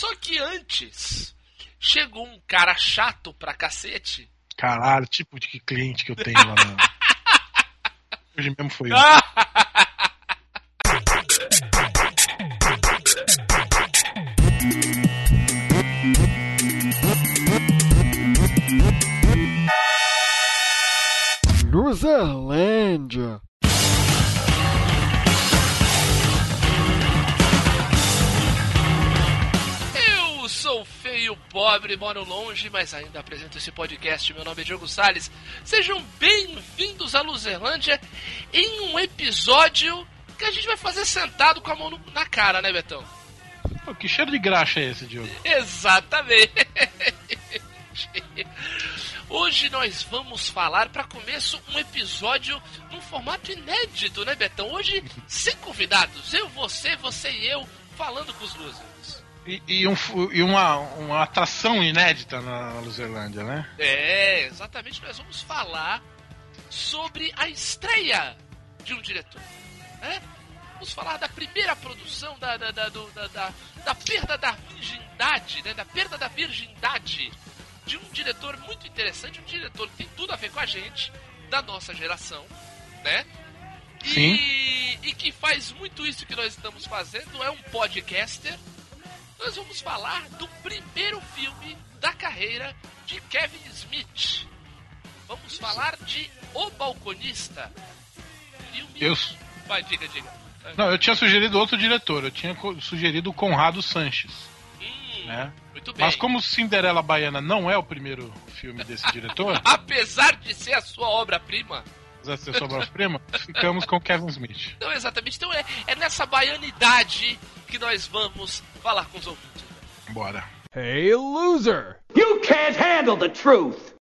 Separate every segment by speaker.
Speaker 1: Só que antes, chegou um cara chato pra cacete.
Speaker 2: Caralho, tipo de cliente que eu tenho lá na... Hoje mesmo foi eu.
Speaker 3: Luzerlândia.
Speaker 1: Pobre, moro longe, mas ainda apresento esse podcast. Meu nome é Diogo Salles. Sejam bem-vindos à Luzerlândia em um episódio que a gente vai fazer sentado com a mão na cara, né, Betão?
Speaker 2: Pô, que cheiro de graxa é esse, Diogo?
Speaker 1: Exatamente. Hoje nós vamos falar, para começo, um episódio num formato inédito, né, Betão? Hoje, sem convidados. Eu, você, você e eu, falando com os losers.
Speaker 2: E, e um e uma, uma atração inédita na Luzerlândia, né?
Speaker 1: É, exatamente. Nós vamos falar sobre a estreia de um diretor. Né? Vamos falar da primeira produção, da, da, da, da, da perda da virgindade, né? da perda da virgindade de um diretor muito interessante, um diretor que tem tudo a ver com a gente, da nossa geração, né? E,
Speaker 2: Sim.
Speaker 1: e que faz muito isso que nós estamos fazendo, é um podcaster. Nós vamos falar do primeiro filme da carreira de Kevin Smith. Vamos falar de O Balconista. Filme.
Speaker 2: Eu,
Speaker 1: Vai, diga, diga.
Speaker 2: não, eu tinha sugerido outro diretor, eu tinha sugerido o Conrado Sanches,
Speaker 1: Hum,
Speaker 2: né?
Speaker 1: Muito bem.
Speaker 2: Mas como Cinderela Baiana não é o primeiro filme desse diretor,
Speaker 1: Apesar de ser a sua obra-prima.
Speaker 2: De ser sua obra-prima, ficamos com Kevin Smith.
Speaker 1: Não, exatamente. Então é, é nessa baianidade que nós vamos falar com os ouvintes.
Speaker 2: Bora.
Speaker 3: Hey, loser!
Speaker 4: You can't handle the truth.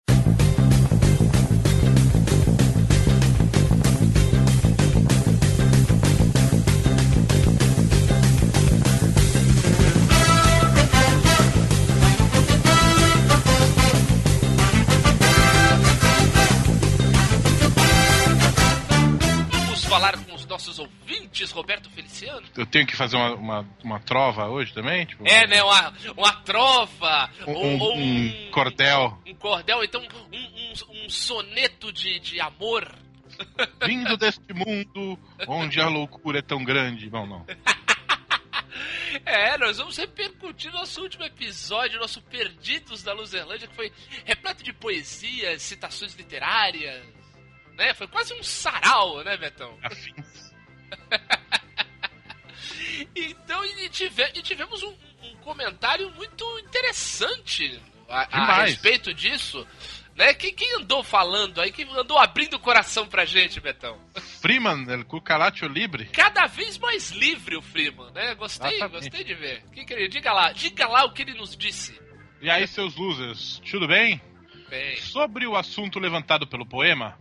Speaker 1: Nossos ouvintes, Roberto Feliciano.
Speaker 2: Eu tenho que fazer uma, uma, uma trova hoje também? Tipo,
Speaker 1: É, né? Uma, uma trova.
Speaker 2: Um,
Speaker 1: ou-
Speaker 2: um-
Speaker 1: ou
Speaker 2: um cordel
Speaker 1: um cordel, então um, um, soneto de, de amor.
Speaker 2: vindo deste mundo onde a loucura é tão grande. Bom, não.
Speaker 1: É, nós vamos repercutir nosso último episódio, nosso Perdidos da Luzerlândia, que foi repleto de poesias, citações literárias, né? Foi quase um sarau, né, Betão?
Speaker 2: Afins.
Speaker 1: Então, e, tive- e tivemos um, um comentário muito interessante a, a respeito disso, né? Quem, quem andou falando aí, quem andou abrindo o coração pra gente, Betão?
Speaker 2: Freeman, El Cucaracho Libre.
Speaker 1: Cada vez mais livre o Freeman, né? Gostei,
Speaker 2: Exatamente.
Speaker 1: gostei de ver. Que que ele- diga lá, diga lá o que ele nos disse.
Speaker 2: E aí, seus losers, tudo bem?
Speaker 1: Bem,
Speaker 2: Sobre o assunto levantado pelo poema,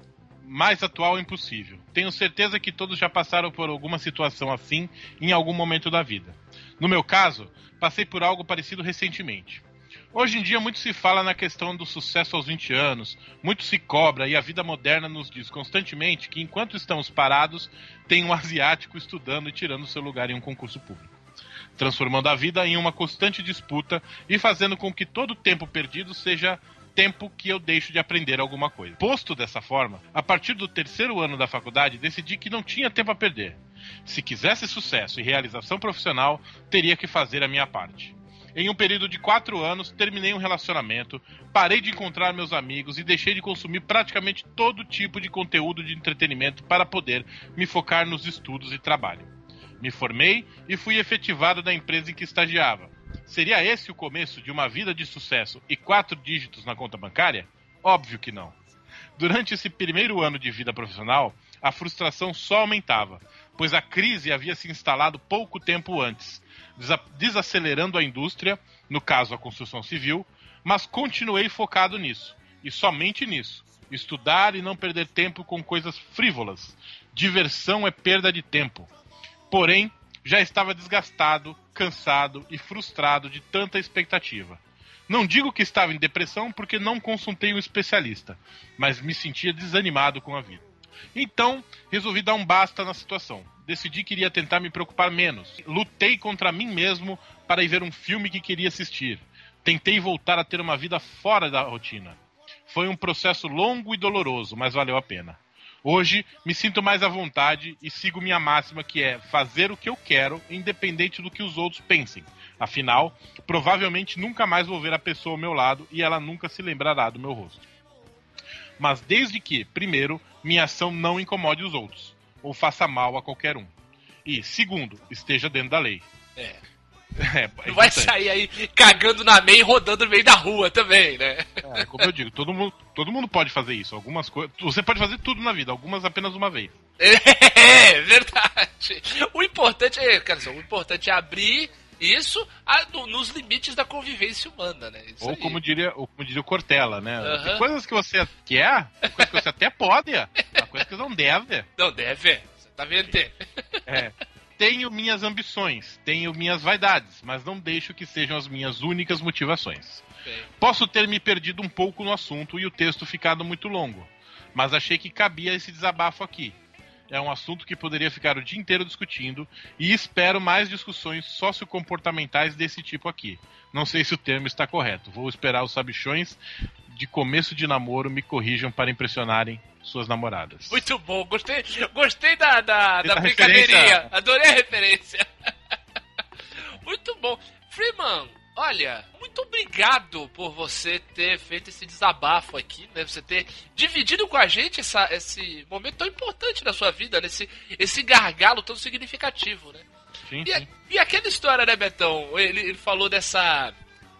Speaker 2: mais atual é impossível. Tenho certeza que todos já passaram por alguma situação assim em algum momento da vida. No meu caso, passei por algo parecido recentemente. Hoje em dia muito se fala na questão do sucesso aos 20 anos, muito se cobra e a vida moderna nos diz constantemente que enquanto estamos parados, tem um asiático estudando e tirando seu lugar em um concurso público. Transformando a vida em uma constante disputa e fazendo com que todo o tempo perdido seja tempo que eu deixo de aprender alguma coisa. Posto dessa forma, a partir do terceiro ano da faculdade, decidi que não tinha tempo a perder. Se quisesse sucesso e realização profissional, teria que fazer a minha parte. Em um período de quatro anos, terminei um relacionamento, parei de encontrar meus amigos e deixei de consumir praticamente todo tipo de conteúdo de entretenimento para poder me focar nos estudos e trabalho. Me formei e fui efetivado da empresa em que estagiava. Seria esse o começo de uma vida de sucesso e quatro dígitos na conta bancária? Óbvio que não. Durante esse primeiro ano de vida profissional, a frustração só aumentava, pois a crise havia se instalado pouco tempo antes, desa- desacelerando a indústria, no caso a construção civil, mas continuei focado nisso, e somente nisso. Estudar e não perder tempo com coisas frívolas. Diversão é perda de tempo. Porém, já estava desgastado, cansado e frustrado de tanta expectativa. Não digo que estava em depressão porque não consultei um especialista, mas me sentia desanimado com a vida. Então, resolvi dar um basta na situação. Decidi que iria tentar me preocupar menos. Lutei contra mim mesmo para ir ver um filme que queria assistir. Tentei voltar a ter uma vida fora da rotina. Foi um processo longo e doloroso, mas valeu a pena. Hoje me sinto mais à vontade e sigo minha máxima que é fazer o que eu quero, independente do que os outros pensem. Afinal, provavelmente nunca mais vou ver a pessoa ao meu lado e ela nunca se lembrará do meu rosto. Mas desde que, primeiro, minha ação não incomode os outros ou faça mal a qualquer um. E, segundo, esteja dentro da lei.
Speaker 1: É.
Speaker 2: É, é
Speaker 1: Não vai
Speaker 2: importante.
Speaker 1: sair aí cagando na meia e rodando no meio da rua também, né?
Speaker 2: É, como eu digo, todo mundo, todo mundo pode fazer isso. Algumas coisas. Você pode fazer tudo na vida, algumas apenas uma vez.
Speaker 1: É, verdade. O importante é, dizer, o importante é abrir isso a- no- nos limites da convivência humana, né? Isso
Speaker 2: ou
Speaker 1: aí.
Speaker 2: como diria, ou como diria o Cortella, né?
Speaker 1: Aham.
Speaker 2: Tem coisas que você quer, tem coisas que você até pode, tem coisas que você não deve.
Speaker 1: Não, deve. Você tá vendo?
Speaker 2: É. Tenho minhas ambições, tenho minhas vaidades, mas não deixo que sejam as minhas únicas motivações.
Speaker 1: Bem,
Speaker 2: Posso ter me perdido um pouco no assunto e o texto ficado muito longo, mas achei que cabia esse desabafo aqui. É um assunto que poderia ficar o dia inteiro discutindo e espero mais discussões sociocomportamentais desse tipo aqui. Não sei se o termo está correto. Vou esperar os sabichões de começo de namoro me corrijam para impressionarem suas namoradas.
Speaker 1: Muito bom, gostei, gostei da, da, da brincadeirinha.
Speaker 2: referência.
Speaker 1: Adorei a referência. muito bom. Freeman, olha, muito obrigado por você ter feito esse desabafo aqui, né? Você ter dividido com a gente essa, esse momento tão importante da sua vida, né? esse, esse gargalo tão significativo, né?
Speaker 2: Sim,
Speaker 1: E,
Speaker 2: sim.
Speaker 1: e aquela história, né, Betão? Ele, ele falou dessa,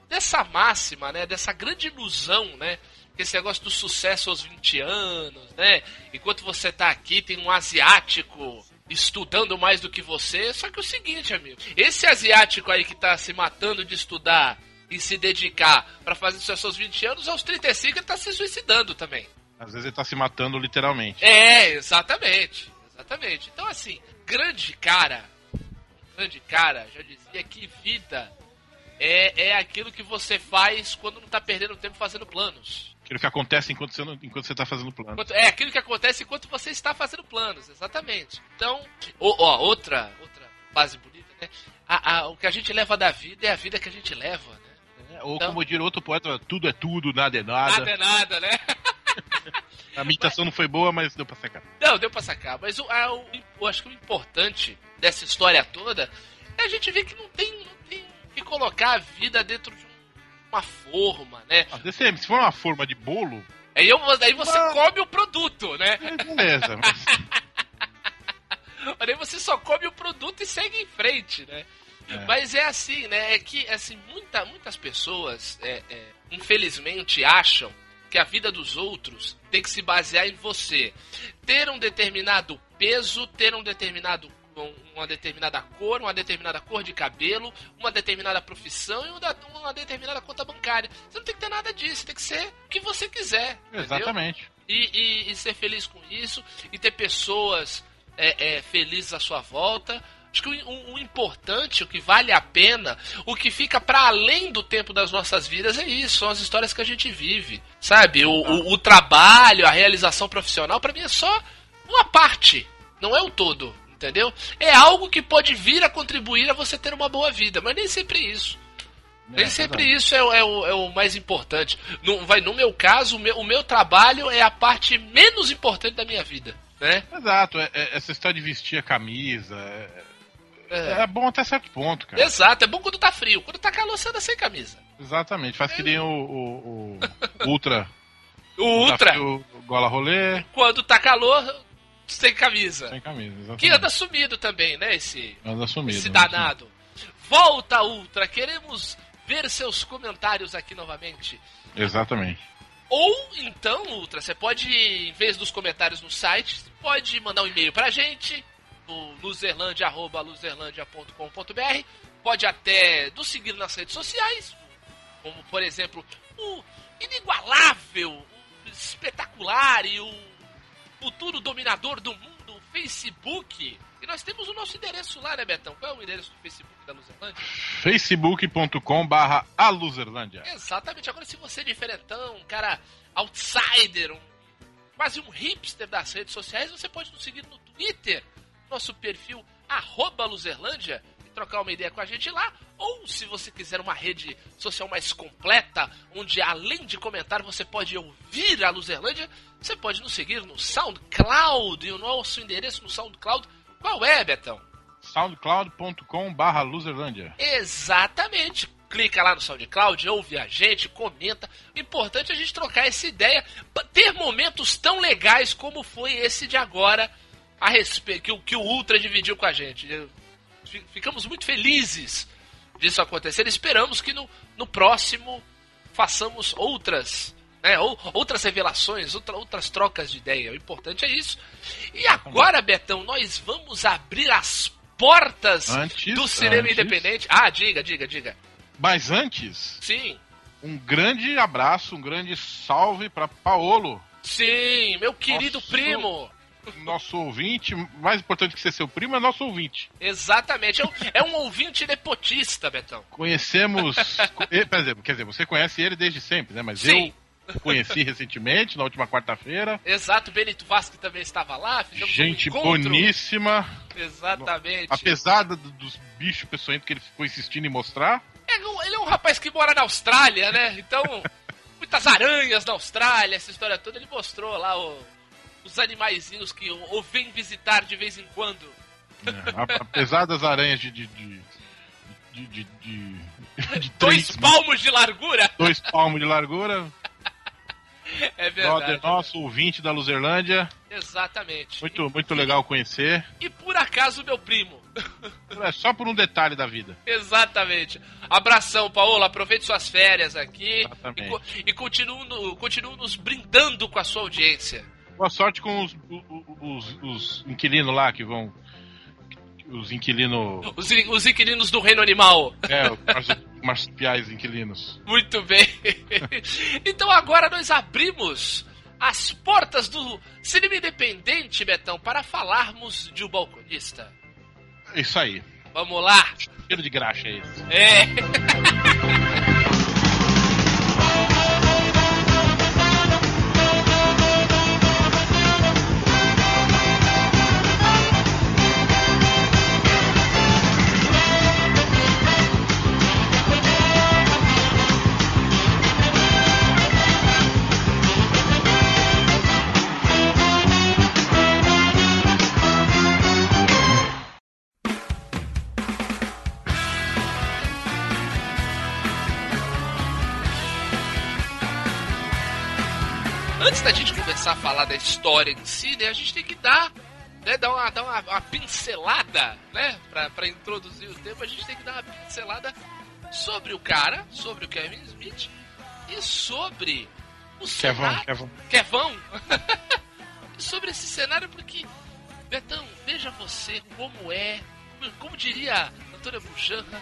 Speaker 1: dessa máxima, né? Dessa grande ilusão, né? que Esse negócio do sucesso aos 20 anos, né? Enquanto você tá aqui, tem um asiático estudando mais do que você. Só que é o seguinte, amigo. Esse asiático aí que tá se matando de estudar e se dedicar pra fazer sucesso aos 20 anos, aos 35 ele tá se suicidando também.
Speaker 2: Às vezes ele tá se matando literalmente.
Speaker 1: É, exatamente. Exatamente. Então, assim, grande cara, grande cara, já dizia que vida é, é aquilo que você faz quando não tá perdendo tempo fazendo planos.
Speaker 2: Aquilo que acontece enquanto você, não, enquanto você tá fazendo plano.
Speaker 1: Enquanto- É aquilo que acontece enquanto você está fazendo planos, exatamente. Então, ó, ó, outra, outra base bonita, né? A- a- o que a gente leva da vida é a vida que a gente leva, né?
Speaker 2: É, Ou
Speaker 1: Então-
Speaker 2: como diria outro poeta, tudo é tudo, nada é nada.
Speaker 1: Nada é nada, né?
Speaker 2: A imitação não foi boa, mas deu pra sacar.
Speaker 1: Não, deu pra sacar. Mas o, a- o- eu acho que o importante dessa história toda é a gente ver que não tem, não tem que colocar a vida dentro de um- uma forma, né?
Speaker 2: Ah, DCM, se for uma forma de bolo,
Speaker 1: Aí, eu, aí você
Speaker 2: Ah.
Speaker 1: come o produto, né?
Speaker 2: é, beleza. mas
Speaker 1: Aí você só come o produto e segue em frente, né?
Speaker 2: É.
Speaker 1: Mas é assim, né? É que assim, muita, muitas pessoas, é, é, infelizmente, acham que a vida dos outros tem que se basear em você. Ter um determinado peso, ter um determinado um- uma determinada cor, uma determinada cor de cabelo, uma determinada profissão e uma, uma determinada conta bancária. Você não tem que ter nada disso, tem que ser o que você quiser.
Speaker 2: Exatamente.
Speaker 1: e, e- e ser feliz com isso e ter pessoas é, é, felizes à sua volta. Acho que o, o- o importante, o que vale a pena, o que fica para além do tempo das nossas vidas é isso, são as histórias que a gente vive, sabe? O, o- o trabalho, a realização profissional, para mim é só uma parte, não é o todo, entendeu? É algo que pode vir a contribuir a você ter uma boa vida, mas nem sempre isso. Nem
Speaker 2: É,
Speaker 1: sempre
Speaker 2: verdade.
Speaker 1: isso é, o- é o, é o mais importante. No, vai, no meu caso, o meu, o meu trabalho é a parte menos importante da minha vida, né?
Speaker 2: Exato, é- é- essa história de vestir a camisa é,
Speaker 1: É.
Speaker 2: é bom até certo ponto, cara.
Speaker 1: Exato, é bom quando tá frio. Quando tá calor, você anda sem camisa.
Speaker 2: Exatamente, faz que nem o, o- o Ultra.
Speaker 1: O Ultra,
Speaker 2: desafio Gola rolê,
Speaker 1: quando tá calor, sem camisa.
Speaker 2: sem camisa. Exatamente.
Speaker 1: Que anda sumido também, né? Esse,
Speaker 2: Anda sumido.
Speaker 1: esse
Speaker 2: anda sumido.
Speaker 1: danado. Volta, Ultra. Queremos ver seus comentários aqui novamente.
Speaker 2: Exatamente.
Speaker 1: Ou então, Ultra, você pode, em vez dos comentários no site, pode mandar um e-mail pra gente no luzerlandia.luzerlandia.com.br. Pode até nos seguir nas redes sociais, como por exemplo o inigualável, o espetacular e o futuro dominador do mundo, o Facebook. E nós temos o nosso endereço lá, né, Betão? Qual é o endereço do Facebook da Luzerlândia?
Speaker 2: facebook.com barra aluzerlândia.
Speaker 1: Exatamente. Agora, se você é diferentão, um cara outsider, um, quase um hipster das redes sociais, você pode nos seguir no Twitter, nosso perfil arroba Luzerlândia, trocar uma ideia com a gente lá, ou se você quiser uma rede social mais completa, onde além de comentar você pode ouvir a Luzerlândia, você pode nos seguir no SoundCloud, e o nosso endereço no SoundCloud, qual é, Betão?
Speaker 2: soundcloud.com barra Luzerlândia.
Speaker 1: Exatamente. Clica lá no SoundCloud, ouve a gente, comenta. O importante é a gente trocar essa ideia, ter momentos tão legais como foi esse de agora, a respeito que, que o Ultra dividiu com a gente. Ficamos muito felizes disso acontecer. Esperamos que no, no próximo façamos outras. Né, ou, outras revelações, outra- outras trocas de ideia. O importante é isso. E agora, Betão, nós vamos abrir as portas
Speaker 2: Antes,
Speaker 1: do cinema
Speaker 2: antes.
Speaker 1: independente. Ah, diga, diga, diga.
Speaker 2: Mas antes,
Speaker 1: Sim,
Speaker 2: um grande abraço, um grande salve para Paolo,
Speaker 1: sim, meu querido
Speaker 2: Nosso-
Speaker 1: primo.
Speaker 2: Nosso ouvinte. Mais importante que ser seu primo é nosso ouvinte.
Speaker 1: Exatamente. É um, é um ouvinte nepotista, Betão.
Speaker 2: Conhecemos. co- eh, quer, dizer, quer dizer, você conhece ele desde sempre, né? Mas
Speaker 1: Sim.
Speaker 2: eu conheci recentemente, na última quarta-feira.
Speaker 1: Exato, Benito Vasco também estava lá. Fizemos
Speaker 2: Gente
Speaker 1: um
Speaker 2: boníssima.
Speaker 1: Exatamente.
Speaker 2: Apesar do- dos bichos peçonhentos que ele ficou insistindo em mostrar.
Speaker 1: É ele é um rapaz que mora na Austrália, né? Então, muitas aranhas na Austrália, essa história toda. Ele mostrou lá o- os animaizinhos que o, o vem visitar de vez em quando.
Speaker 2: A- Apesar das aranhas de. de, de, de, de, de- de
Speaker 1: Dois
Speaker 2: três-
Speaker 1: palmos de largura.
Speaker 2: dois palmos de largura.
Speaker 1: É
Speaker 2: Brother
Speaker 1: verdade.
Speaker 2: nosso, ouvinte da Luzerlândia.
Speaker 1: Exatamente.
Speaker 2: Muito, muito legal conhecer.
Speaker 1: E por acaso, meu primo.
Speaker 2: É só por um detalhe da vida.
Speaker 1: Exatamente. Abração, Paola. Aproveite suas férias aqui.
Speaker 2: Exatamente.
Speaker 1: E, e continue nos brindando com a sua audiência.
Speaker 2: Boa sorte com os, os, os inquilinos lá que vão. Os inquilinos.
Speaker 1: Os, os inquilinos do reino animal.
Speaker 2: É, os marsu- marsupiais inquilinos.
Speaker 1: Muito bem. então agora nós abrimos as portas do cinema independente, Betão, para falarmos de O Balconista.
Speaker 2: É Isso aí.
Speaker 1: Vamos lá.
Speaker 2: Cheiro de graxa é esse.
Speaker 1: É. história em si, né, a gente tem que dar, né, dar uma, dar uma, uma pincelada, né, pra, pra introduzir o tema, a gente tem que dar uma pincelada sobre o cara, sobre o Kevin Smith e sobre o
Speaker 2: Kevão,
Speaker 1: cenário.
Speaker 2: Kevão.
Speaker 1: Kevão? e sobre esse cenário, porque, Betão, veja você como é, como diria Antônia Bujanra,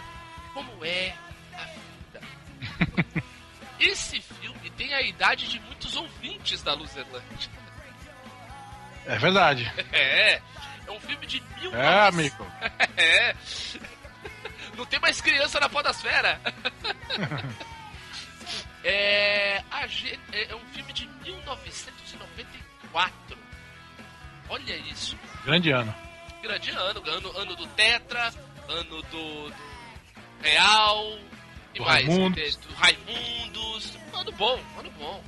Speaker 1: como é a vida. Esse filme tem a idade de muitos ouvintes da Luzerlândia.
Speaker 2: É verdade.
Speaker 1: É, é um filme de mil
Speaker 2: É, amigo.
Speaker 1: É. Não tem mais criança na podosfera. É, ge- é um filme de 1994. Olha isso.
Speaker 2: Grande ano.
Speaker 1: Grande ano, ano, ano do Tetra, ano do, do Real, e
Speaker 2: Do
Speaker 1: mais,
Speaker 2: Raimundos.
Speaker 1: do Raimundos. Ano bom, ano bom.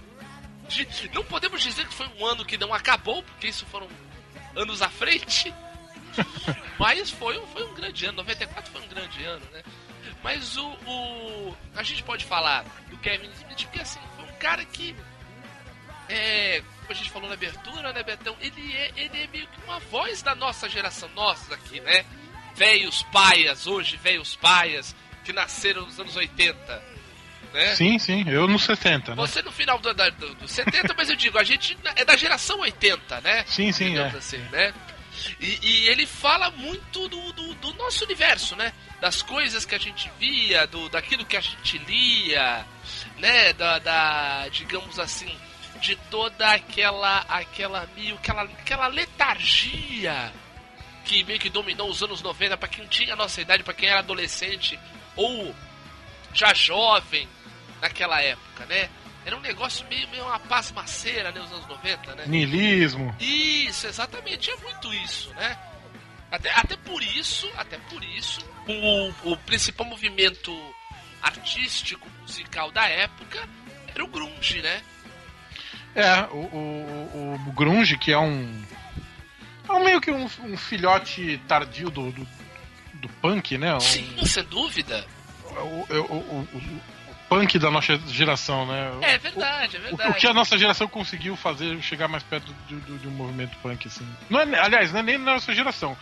Speaker 1: Não podemos dizer que foi um ano que não acabou, porque isso foram anos à frente. Mas foi, um- foi um grande ano, 94 foi um grande ano, né? Mas o, o- A gente pode falar do Kevin Smith, porque assim, foi um cara que. É, como a gente falou na abertura, né, Betão? Ele é, ele é meio que uma voz da nossa geração, nós aqui, né? Velhos paias, hoje, velhos paias, que nasceram nos anos 80. Né?
Speaker 2: Sim, sim. Eu nos 60, né?
Speaker 1: Você no final do, da- do, do 70, mas eu digo, a gente é da geração 80, né?
Speaker 2: Sim, sim, é.
Speaker 1: assim, né? E, e ele fala muito do, do, do nosso universo, né? Das coisas que a gente via, do, daquilo que a gente lia, né? Da, da digamos assim, de toda aquela, aquela meio, aquela, aquela letargia que meio que dominou os anos 90 para quem tinha a nossa idade, para quem era adolescente ou já jovem naquela época, né? Era um negócio meio, meio uma pasmaceira, né? Os anos 90, né?
Speaker 2: Nilismo.
Speaker 1: Isso, exatamente, é muito isso, né? Até, até por isso, até por isso, o, o principal movimento artístico, musical da época era o grunge, né?
Speaker 2: É, o, o, o grunge, que é um... É um meio que um, um filhote tardio do, do, do punk, né? Um,
Speaker 1: Sim, sem dúvida.
Speaker 2: o, o- o punk da nossa geração, né?
Speaker 1: É verdade, é
Speaker 2: O,
Speaker 1: verdade.
Speaker 2: o que a nossa geração conseguiu fazer chegar mais perto do, do- de um movimento punk, assim. Não é, aliás, não é nem da nossa geração.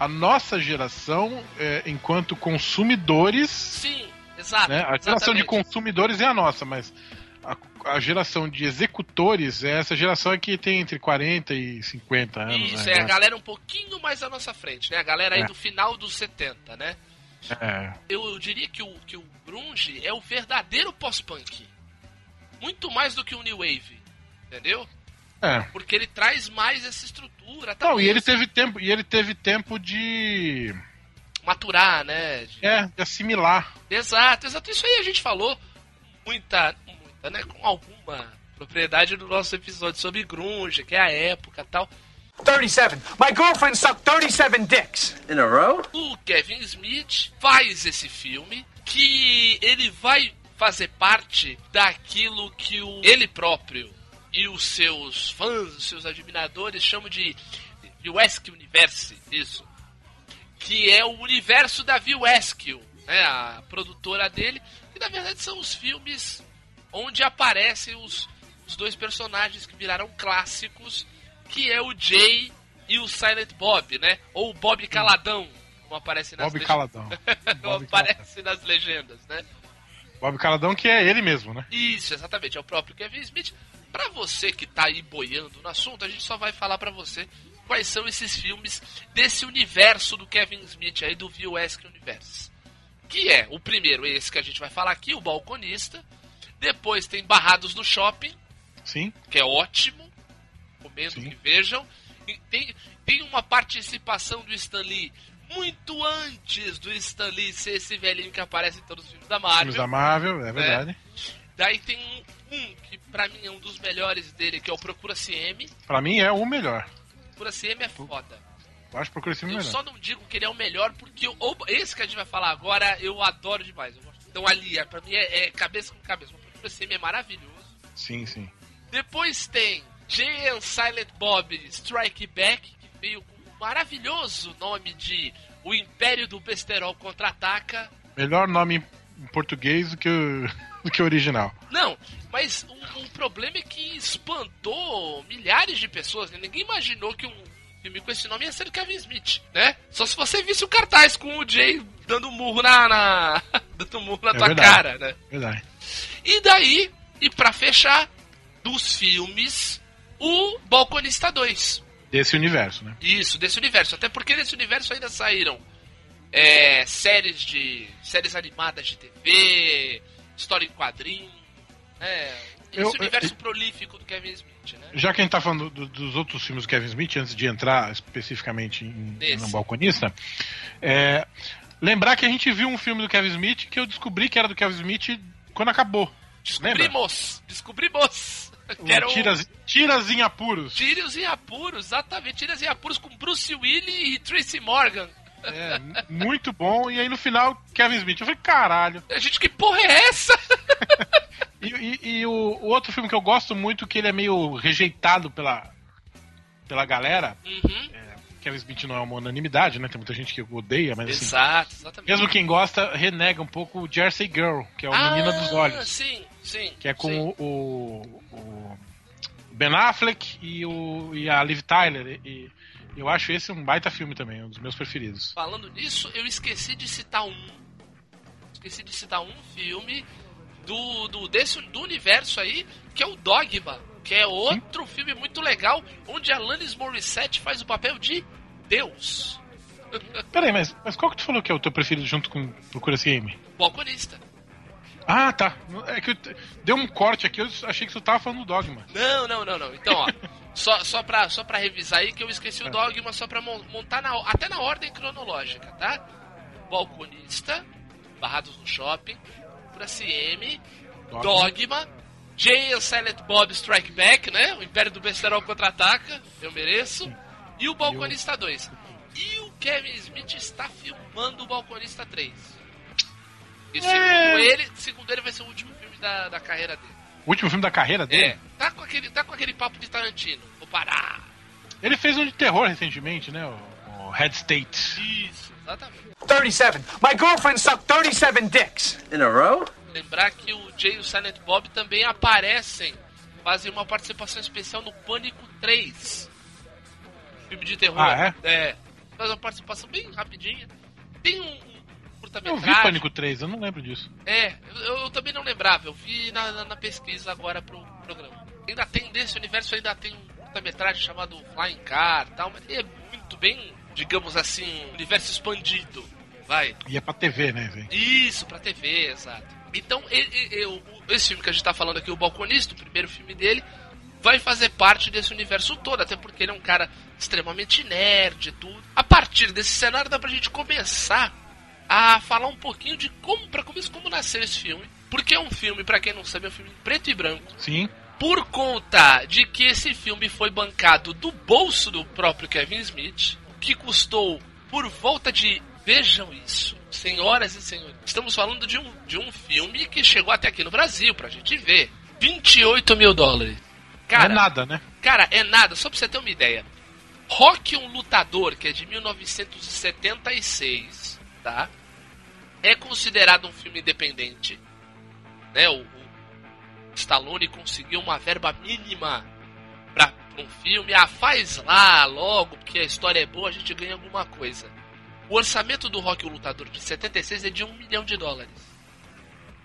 Speaker 2: A nossa geração, é, enquanto consumidores,
Speaker 1: Sim, exato.
Speaker 2: né? A geração de consumidores é a nossa, mas a, a geração de executores é essa geração que tem entre 40 e 50 anos.
Speaker 1: Isso,
Speaker 2: né?
Speaker 1: é a galera um pouquinho mais à nossa frente, né? A galera aí
Speaker 2: É.
Speaker 1: do final dos 70, né?
Speaker 2: É.
Speaker 1: Eu diria que o, que o grunge é o verdadeiro pós-punk. Muito mais do que o new wave, entendeu?
Speaker 2: É.
Speaker 1: Porque ele traz mais essa estrutura,
Speaker 2: Não,
Speaker 1: talvez
Speaker 2: e ele teve tempo, e ele teve tempo de,
Speaker 1: maturar, né? De-
Speaker 2: é, de assimilar.
Speaker 1: Exato, exato. Isso aí a gente falou muita, muita, né? Com alguma propriedade no nosso episódio sobre grunge, que é a época e tal.
Speaker 5: 37. My girlfriend sucked 37 dicks.
Speaker 4: In a row?
Speaker 1: o Kevin Smith faz esse filme que ele vai fazer parte daquilo que o, ele próprio e os seus fãs, os seus admiradores chamam de Viewesque Universe, isso. Que é o universo da Viewesque, né, a produtora dele, que na verdade são os filmes onde aparecem os, os dois personagens que viraram clássicos, que é o Jay e o Silent Bob, né? Ou o Bob Caladão, como aparece nas
Speaker 2: Bob
Speaker 1: legendas.
Speaker 2: Caladão.
Speaker 1: Como
Speaker 2: Bob
Speaker 1: aparece nas legendas, né?
Speaker 2: Bob Caladão, que é ele mesmo, né?
Speaker 1: Isso, exatamente, é o próprio Kevin Smith. Pra você que tá aí boiando no assunto, a gente só vai falar pra você quais são esses filmes desse universo do Kevin Smith aí, do Viewesque Universe. Que é, o primeiro, esse que a gente vai falar aqui, o Balconista. Depois tem Barrados no Shopping,
Speaker 2: Sim.
Speaker 1: que é ótimo. Recomendo
Speaker 2: Sim.
Speaker 1: que vejam. E tem, tem uma participação do Stan Lee muito antes do Stan Lee ser esse velhinho que aparece em todos os filmes da Marvel.
Speaker 2: Filmes da Marvel, é verdade.
Speaker 1: Daí tem um, um que pra mim é um dos melhores dele, que é o Procura CM.
Speaker 2: Pra mim é o melhor.
Speaker 1: Procura CM é foda.
Speaker 2: Eu acho procura esse
Speaker 1: Eu
Speaker 2: melhor.
Speaker 1: só não digo que ele é o melhor porque o- esse que a gente vai falar agora eu adoro demais. Eu. Então ali, é, pra mim é, é cabeça com cabeça. O Procura CM é maravilhoso.
Speaker 2: Sim, sim.
Speaker 1: Depois tem Jay and Silent Bob Strike Back, que veio com o maravilhoso nome de O Império do Besterol Contra-Ataca.
Speaker 2: Melhor nome em português do que o, do que o original.
Speaker 1: Não, mas o, o problema é que espantou milhares de pessoas. Né? Ninguém imaginou que um filme com esse nome ia ser Kevin Smith, né? Só se você visse o cartaz com o Jay dando murro na. na dando murro na
Speaker 2: É
Speaker 1: tua
Speaker 2: verdade.
Speaker 1: cara, né?
Speaker 2: Verdade.
Speaker 1: E daí, e pra fechar, dos filmes, o Balconista 2.
Speaker 2: Desse universo, né?
Speaker 1: Isso, desse universo. Até porque desse universo ainda saíram é, séries de. séries animadas de TV, história em quadrinho. né? Esse
Speaker 2: Eu-
Speaker 1: universo prolífico do Kevin Smith, né?
Speaker 2: Já que a gente tá falando do- dos outros filmes do Kevin Smith, antes de entrar especificamente em,
Speaker 1: Desse.
Speaker 2: no Balconista, é, lembrar que a gente viu um filme do Kevin Smith que eu descobri que era do Kevin Smith quando acabou. Lembra?
Speaker 1: Descobrimos! Era o
Speaker 2: Tiras, Tiras em Apuros.
Speaker 1: Tiros em Apuros, exatamente, Tiros em Apuros com Bruce Willis e Tracy Morgan.
Speaker 2: É, muito bom. E aí no final, Kevin Smith. Eu falei, caralho.
Speaker 1: A gente, que porra é essa?
Speaker 2: E, e- e o, o outro filme que eu gosto muito, que ele é meio rejeitado pela, pela galera.
Speaker 1: Uhum.
Speaker 2: Kevin Smith não é uma unanimidade, né? Tem muita gente que odeia, mas assim.
Speaker 1: Exato, exatamente.
Speaker 2: Mesmo quem gosta, renega um pouco o Jersey Girl, que é o Menina dos Olhos.
Speaker 1: Ah, Sim, sim.
Speaker 2: Que é com
Speaker 1: sim.
Speaker 2: o, o- Ben Affleck e, o, e a Liv Tyler. E, eu acho esse um baita filme também, um dos meus preferidos.
Speaker 1: Falando nisso, eu esqueci de citar um. Esqueci de citar um filme do, do, desse, do universo aí, que é o Dogma. Que é outro filme muito legal, onde a Alanis Morissette faz o papel de Deus.
Speaker 2: Peraí, mas, mas qual que tu falou que é o teu preferido junto com Procura CM?
Speaker 1: Balconista.
Speaker 2: Ah, tá. É que deu um corte aqui, eu achei que tu tava falando do Dogma.
Speaker 1: Não, não, não, não. Então, ó. só, só, pra, só pra revisar aí que eu esqueci o Dogma, só pra mon- montar na, até na ordem cronológica, tá? Balconista, Barrados no Shopping, Procura CM,
Speaker 2: Dogma.
Speaker 1: Dogma, Jay and Silent Bob Strike Back, né? O Império do Besterol contra-ataca, eu mereço. E o Balconista 2. E o Kevin Smith está filmando o Balconista 3. E
Speaker 2: É.
Speaker 1: segundo ele, segundo ele vai ser o último filme da, da carreira dele.
Speaker 2: O último filme da carreira dele?
Speaker 1: É, tá com aquele, tá com aquele papo de Tarantino. Vou parar.
Speaker 2: Ele fez um de terror recentemente, né? O, o Head State.
Speaker 1: Isso, exatamente.
Speaker 5: 37. My girlfriend sucked 37 dicks.
Speaker 4: In a row?
Speaker 1: Lembrar que o Jay e o Silent Bob também aparecem, fazem uma participação especial no Pânico 3. Filme de terror.
Speaker 2: Ah,
Speaker 1: é? Faz uma participação bem rapidinha. Tem um, um
Speaker 2: Eu vi
Speaker 1: curta-metragem.
Speaker 2: Pânico 3, eu não lembro disso.
Speaker 1: É, eu, eu também não lembrava, eu vi na, na- na pesquisa agora pro programa. Ainda tem, nesse universo ainda tem um curta-metragem chamado Flying Car e tal, mas ele é muito bem, digamos assim, universo expandido. Vai.
Speaker 2: E é pra TV, né, velho?
Speaker 1: Isso, pra TV, exato. Então, o- esse filme que a gente tá falando aqui, o Balconista, o primeiro filme dele, vai fazer parte desse universo todo, até porque ele é um cara extremamente nerd e tudo. A partir desse cenário dá pra gente começar a falar um pouquinho de como, pra começo, como nasceu esse filme. Porque é um filme, pra quem não sabe, é um filme preto e branco.
Speaker 2: Sim.
Speaker 1: Por conta de que esse filme foi bancado do bolso do próprio Kevin Smith, que custou por volta de. Vejam isso, senhoras e senhores. Estamos falando de um, de um filme que chegou até aqui no Brasil pra gente ver. 28 mil dólares. Cara,
Speaker 2: não é nada, né?
Speaker 1: Cara, é nada, só pra você ter uma ideia. Rock um Lutador, que é de 1976, tá? É considerado um filme independente. Né? O, o Stallone conseguiu uma verba mínima pra, pra um filme. Ah, faz lá logo, porque a história é boa, a gente ganha alguma coisa. O orçamento do Rock o Lutador de 76 é de um milhão de dólares.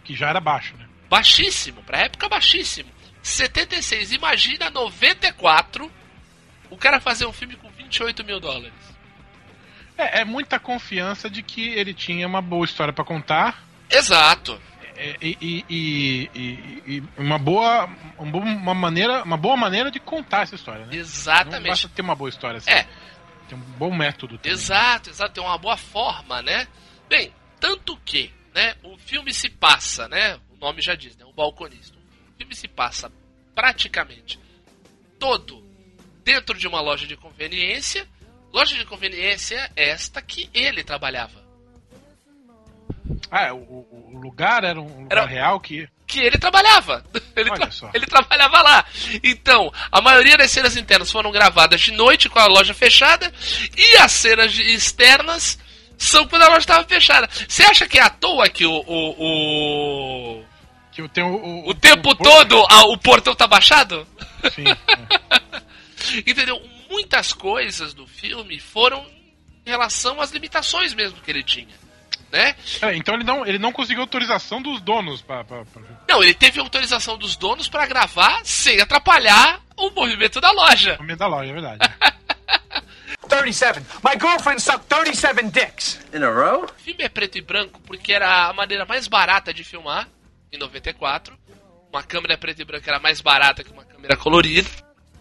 Speaker 2: Que já era baixo, né?
Speaker 1: Baixíssimo, pra época baixíssimo. 76, imagina 94, o cara fazer um filme com 28 mil dólares.
Speaker 2: É, é muita confiança de que ele tinha uma boa história pra contar
Speaker 1: Exato.
Speaker 2: é, e, e- e- e- uma boa um uma maneira uma boa maneira de contar essa história, né? Não
Speaker 1: Exatamente.
Speaker 2: basta ter uma boa história, assim.
Speaker 1: É.
Speaker 2: Tem um bom método também.
Speaker 1: Exato, exato, tem uma boa forma, né? Bem, tanto que, né, o filme se passa, né? O nome já diz, né? O balconista. O filme se passa praticamente todo dentro de uma loja de conveniência. Loja de conveniência esta que ele trabalhava.
Speaker 2: Ah, é, o, o- o lugar era um lugar
Speaker 1: Era-
Speaker 2: real que
Speaker 1: que ele trabalhava. Ele, tra-
Speaker 2: só.
Speaker 1: ele trabalhava lá. Então, a maioria das cenas internas foram gravadas de noite com a loja fechada e as cenas externas são quando a loja estava fechada. Você acha que é à toa que o, o, o,
Speaker 2: que eu tenho o,
Speaker 1: o tempo todo a- o portão tá baixado?
Speaker 2: Sim, é.
Speaker 1: Entendeu? Muitas coisas do filme foram em relação às limitações mesmo que ele tinha. Né?
Speaker 2: É, então ele não, ele não conseguiu autorização dos donos pra, pra- pra-
Speaker 1: Não, ele teve autorização dos donos para gravar sem atrapalhar o movimento da loja.
Speaker 2: pra meio da loja, é verdade.
Speaker 5: 37. My girlfriend sucked 37 dicks.
Speaker 4: In a row?
Speaker 1: O filme é preto e branco porque era a maneira mais barata de filmar, em 94. Uma câmera preto e branco era mais barata que uma câmera colorida.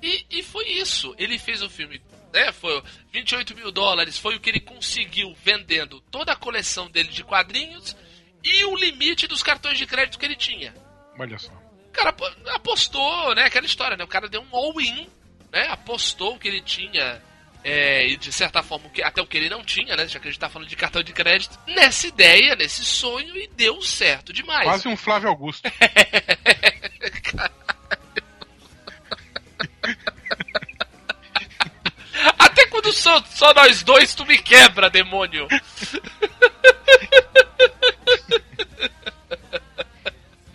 Speaker 1: E, e foi isso. Ele fez o filme, né? Foi 28 mil dólares, foi o que ele conseguiu vendendo toda a coleção dele de quadrinhos e o limite dos cartões de crédito que ele tinha.
Speaker 2: Olha só.
Speaker 1: O cara apo- apostou, né? Aquela história, né? O cara deu um all-in, né? Apostou o que ele tinha. é, e de certa forma, até o que ele não tinha, né? Já que a gente tá falando de cartão de crédito, nessa ideia, nesse sonho, e deu certo demais.
Speaker 2: Quase um Flávio Augusto.
Speaker 1: Até quando sou só nós dois, tu me quebra, demônio.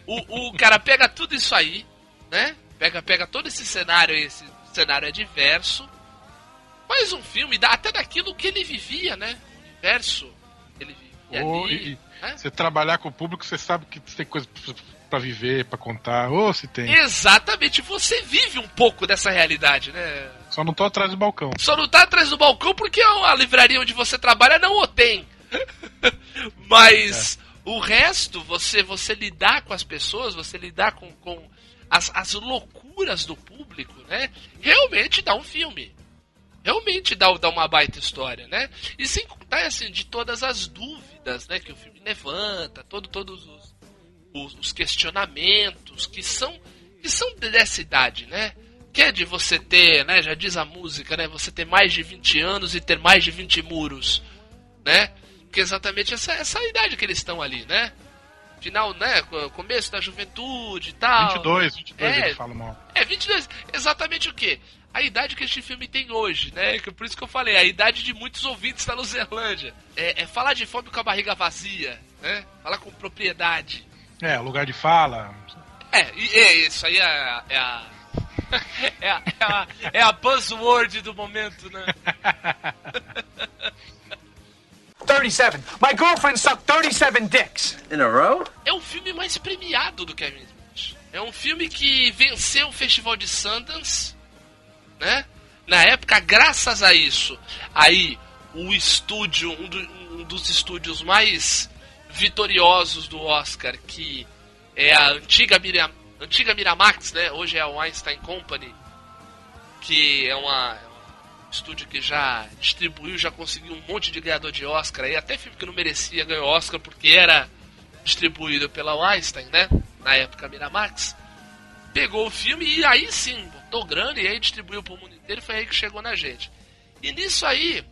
Speaker 1: o, o cara pega tudo isso aí, né? Pega, pega todo esse cenário, esse cenário é diverso. Faz um filme, dá até daquilo que ele vivia, né? O universo ele vivia
Speaker 2: Ô,
Speaker 1: ali.
Speaker 2: e-
Speaker 1: né?
Speaker 2: Você trabalhar com o público, você sabe que tem coisa pra- pra viver, pra contar. Ou se tem.
Speaker 1: Exatamente, você vive um pouco dessa realidade, né?
Speaker 2: Só não tô atrás do balcão.
Speaker 1: Só não tá atrás do balcão porque a livraria onde você trabalha não o tem. Mas o resto, você você lidar com as pessoas, você lidar com, com as, as loucuras do público, né? Realmente dá um filme. Realmente dá, dá uma baita história, né? E sem contar, assim, de todas as dúvidas, né? Que o filme levanta, todo, todos os, os, os questionamentos que são, que são dessa idade, né? Que é de você ter, né? Já diz a música, né? Você ter mais de 20 anos e ter mais de 20 muros, né? Que é exatamente essa, essa idade que eles estão ali, né? Final, né? Começo da juventude e tal.
Speaker 2: 22, 22
Speaker 1: É.
Speaker 2: ele fala mal.
Speaker 1: É, 22. Exatamente o quê? A idade que este filme tem hoje, né? Que Por isso que eu falei, a idade de muitos ouvintes da Luzerlândia. É, é falar de fome com a barriga vazia, né? Falar com propriedade.
Speaker 2: É, lugar de fala.
Speaker 1: É, é isso aí é, a- é a. É a, é, a, é a buzzword do momento, né?
Speaker 5: 37. My girlfriend sucked 37 dicks.
Speaker 4: In a row?
Speaker 1: É o filme mais premiado do Kevin Smith. É um filme que venceu o Festival de Sundance, né? Na época, graças a isso, aí o estúdio, um, do- um dos estúdios mais vitoriosos do Oscar, que é a antiga, Mira, antiga Miramax, né? Hoje é a Weinstein Company, que é uma, é um estúdio que já distribuiu, já conseguiu um monte de ganhador de Oscar, aí até filme que não merecia ganhar Oscar porque era distribuído pela Weinstein, né? Na época Miramax. Pegou o filme e aí sim, botou grana e aí distribuiu pro mundo inteiro e foi aí que chegou na gente. E nisso aí,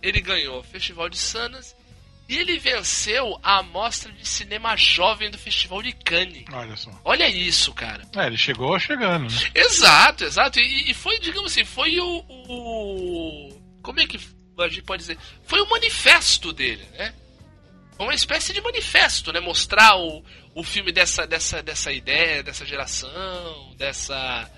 Speaker 1: ele ganhou o Festival de Sundance e ele venceu a amostra de cinema jovem do Festival de Cannes.
Speaker 2: Olha só.
Speaker 1: Olha isso, cara.
Speaker 2: É, ele chegou chegando, né?
Speaker 1: Exato, exato. E, e foi, digamos assim, foi o, o- Como é que a gente pode dizer? Foi o manifesto dele, né? Foi uma espécie de manifesto, né? Mostrar o, o filme dessa, dessa, dessa ideia, dessa geração, dessa.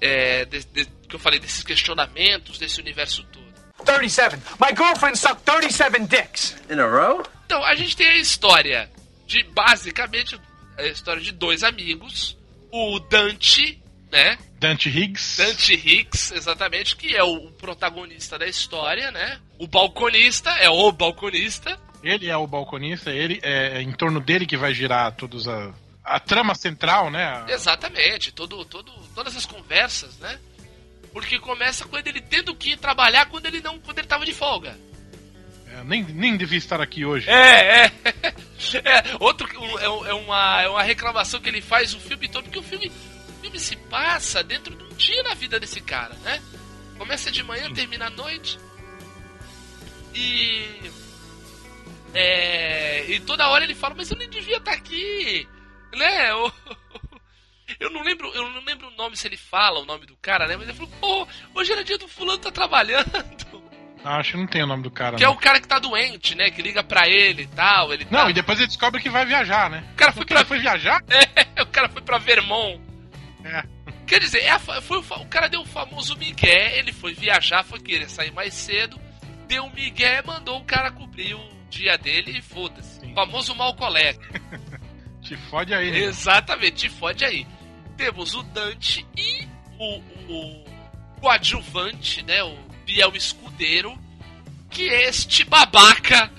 Speaker 1: É, de- de- que eu falei, desses questionamentos, desse universo todo.
Speaker 5: 37. My girlfriend sucked 37 dicks.
Speaker 4: In a row?
Speaker 1: Então, a gente tem a história de, basicamente, a história de dois amigos. O Dante, né?
Speaker 2: Dante Higgs.
Speaker 1: Dante Hicks, exatamente, que é o protagonista da história, né? O balconista, é o balconista.
Speaker 2: Ele é o balconista, ele é em torno dele que vai girar todos a, a trama central, né?
Speaker 1: Exatamente, todo, todo, todas as conversas, né? Porque começa com ele tendo que ir trabalhar quando ele não, quando ele tava de folga.
Speaker 2: é, nem, nem devia estar aqui hoje.
Speaker 1: É, é. é outro é, é uma, é uma reclamação que ele faz o filme todo, porque o filme, o filme se passa dentro de um dia na vida desse cara, né? Começa de manhã, termina à noite. E. É, e toda hora ele fala, mas eu nem devia estar aqui, né? Eu, eu não lembro, eu não lembro o nome se ele fala o nome do cara, né? Mas ele falou, pô, hoje era dia do fulano tá trabalhando.
Speaker 2: Ah, Acho que não tem o nome do cara.
Speaker 1: Que é
Speaker 2: não.
Speaker 1: o cara que tá doente, né? Que liga pra ele e tal. Ele
Speaker 2: Não,
Speaker 1: tá...
Speaker 2: e depois ele descobre que vai viajar, né?
Speaker 1: O cara foi
Speaker 2: O cara
Speaker 1: pra-
Speaker 2: foi viajar?
Speaker 1: É, o cara foi pra Vermont.
Speaker 2: É.
Speaker 1: Quer dizer, é a foi o, o cara deu o famoso migué, ele foi viajar, foi querer sair mais cedo, deu um migué, mandou o cara cobrir o dia dele e foda-se. O famoso mal colega.
Speaker 2: Te fode aí, né?
Speaker 1: Exatamente, te fode aí. Temos o Dante e o, o coadjuvante, né? O Biel Escudeiro, que é este babaca.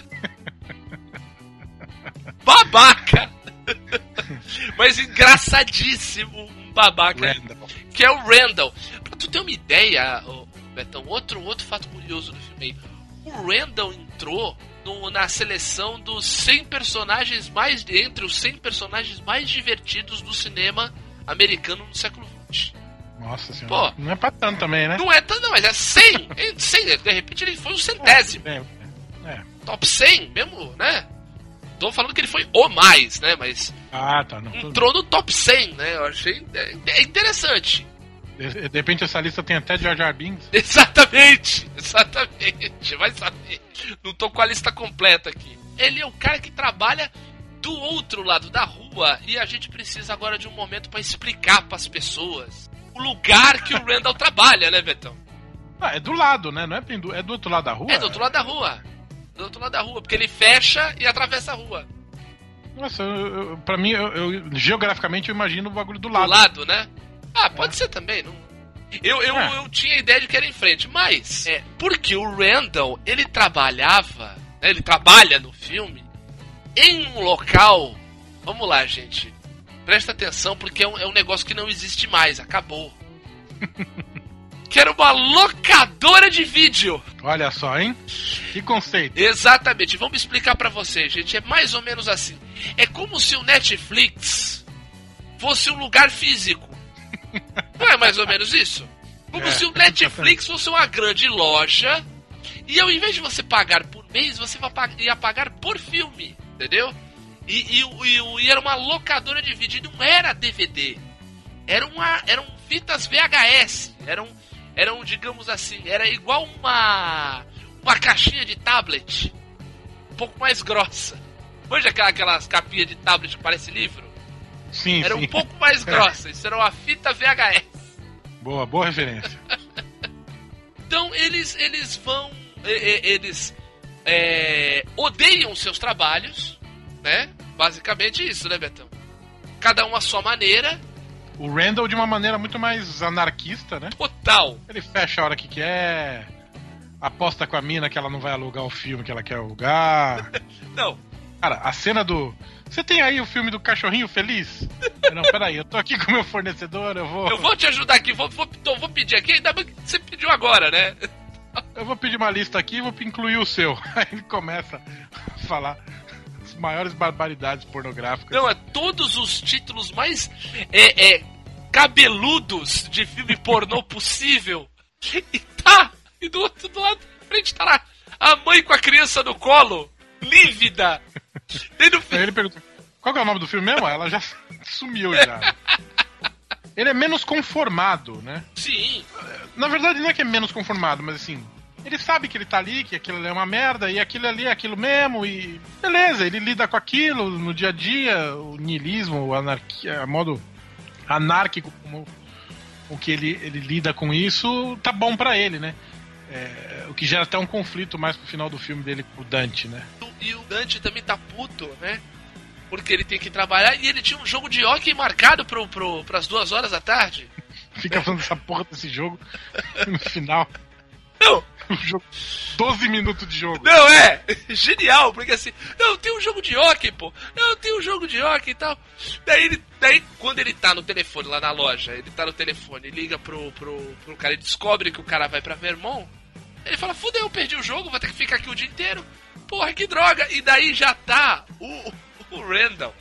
Speaker 1: babaca! Mas engraçadíssimo, um babaca
Speaker 2: Randall.
Speaker 1: que é o Randall. Pra tu ter uma ideia, Betão, outro, outro fato curioso do filme aí. O Randall entrou no- na seleção dos 100 personagens mais. entre os 100 personagens mais divertidos do cinema americano no século XX.
Speaker 2: Nossa senhora.
Speaker 1: Pô.
Speaker 2: Não é pra tanto também, né?
Speaker 1: Não é tanto, não, mas é 100. É 100 de repente ele foi o centésimo.
Speaker 2: É, é.
Speaker 1: Top 100 mesmo, né? Tô falando que ele foi o mais, né? Mas
Speaker 2: Ah, tá. Não,
Speaker 1: entrou no top 100, né? Eu achei é, é interessante.
Speaker 2: De, de repente essa lista tem até Jar Jar Binks.
Speaker 1: Exatamente, exatamente. Vai saber. Não tô com a lista completa aqui. Ele é o cara que trabalha do outro lado da rua e a gente precisa agora de um momento pra explicar pras pessoas o lugar que o Randall trabalha, né, Betão?
Speaker 2: Ah, é do lado, né? Não é, do, é do outro lado da rua?
Speaker 1: É do outro lado da rua. Do outro lado da rua, porque ele fecha e atravessa a rua.
Speaker 2: Nossa, eu, eu- pra mim, eu, eu- geograficamente, eu imagino o bagulho do
Speaker 1: Do
Speaker 2: lado.
Speaker 1: lado, né? Ah, pode ser também. Não... Eu, eu,
Speaker 2: É.
Speaker 1: eu tinha a ideia de que era em frente, mas é porque o Randall ele trabalhava, né, ele trabalha no filme em um local. Vamos lá, gente. Presta atenção porque é um, é um negócio que não existe mais, acabou. que era uma locadora de vídeo.
Speaker 2: Olha só, hein? Que conceito.
Speaker 1: Exatamente, vamos explicar pra vocês, gente. É mais ou menos assim. É como se o Netflix fosse um lugar físico. Não é mais ou menos isso? Como
Speaker 2: É,
Speaker 1: se o Netflix fosse uma grande loja e ao invés de você pagar por mês, você ia pagar por filme, entendeu? E, e, e, e era uma locadora de vídeo, e não era DVD. Era uma, eram fitas VHS. Eram, eram, digamos assim, era igual uma, uma caixinha de tablet. Um pouco mais grossa. Manja aquela- aquelas capinhas de tablet que parece livro?
Speaker 2: Sim,
Speaker 1: Era
Speaker 2: sim.
Speaker 1: um pouco mais grossa. Isso era uma fita VHS.
Speaker 2: Boa, boa referência.
Speaker 1: Então eles eles vão eles é, odeiam seus trabalhos, né? Basicamente isso, né, Betão? Cada um à sua maneira,
Speaker 2: O Randall de uma maneira muito mais anarquista, né?
Speaker 1: total.
Speaker 2: Ele fecha a hora que quer, aposta com a mina que ela não vai alugar o filme que ela quer alugar.
Speaker 1: Não,
Speaker 2: Cara, a cena do. Você tem aí o filme do cachorrinho feliz? Não, peraí, eu tô aqui com o meu fornecedor, eu vou.
Speaker 1: eu vou te ajudar aqui, vou, vou, então, vou pedir aqui, ainda bem que você pediu agora, né?
Speaker 2: Eu vou pedir uma lista aqui e vou incluir o seu. Aí ele começa a falar as maiores barbaridades pornográficas.
Speaker 1: Não, é todos os títulos mais é, é, cabeludos de filme pornô possível. E tá, e do outro do lado da frente tá lá a mãe com a criança no colo, lívida.
Speaker 2: Aí ele pergunta: qual que é o nome do filme mesmo? Ela já sumiu já. Ele é menos conformado, né?
Speaker 1: sim,
Speaker 2: Na verdade, não é que é menos conformado, mas assim. Ele sabe que ele tá ali, que aquilo ali é uma merda, e aquilo ali é aquilo mesmo, e. Beleza, ele lida com aquilo no dia a dia, o niilismo, o anarquia, a modo anárquico como o que ele, ele lida com isso, tá bom pra ele, né? É, o que gera até um conflito mais pro final do filme dele com o Dante, né?
Speaker 1: E o Dante também tá puto, né? Porque ele tem que trabalhar e ele tinha um jogo de hockey marcado pro, pro, pras duas horas da tarde.
Speaker 2: Fica falando essa porra desse jogo no final.
Speaker 1: Não,
Speaker 2: O jogo, 12 minutos de jogo.
Speaker 1: não é! Genial, porque assim, não, tem um jogo de hockey, pô. Não, tem um jogo de hockey e tal. Daí ele. Daí, quando ele tá no telefone lá na loja, ele tá no telefone, liga pro, pro, pro cara e descobre que o cara vai pra Vermont. Ele fala, fudeu, eu perdi o jogo, vou ter que ficar aqui o dia inteiro. Porra, que droga! E daí já tá o, o Randall,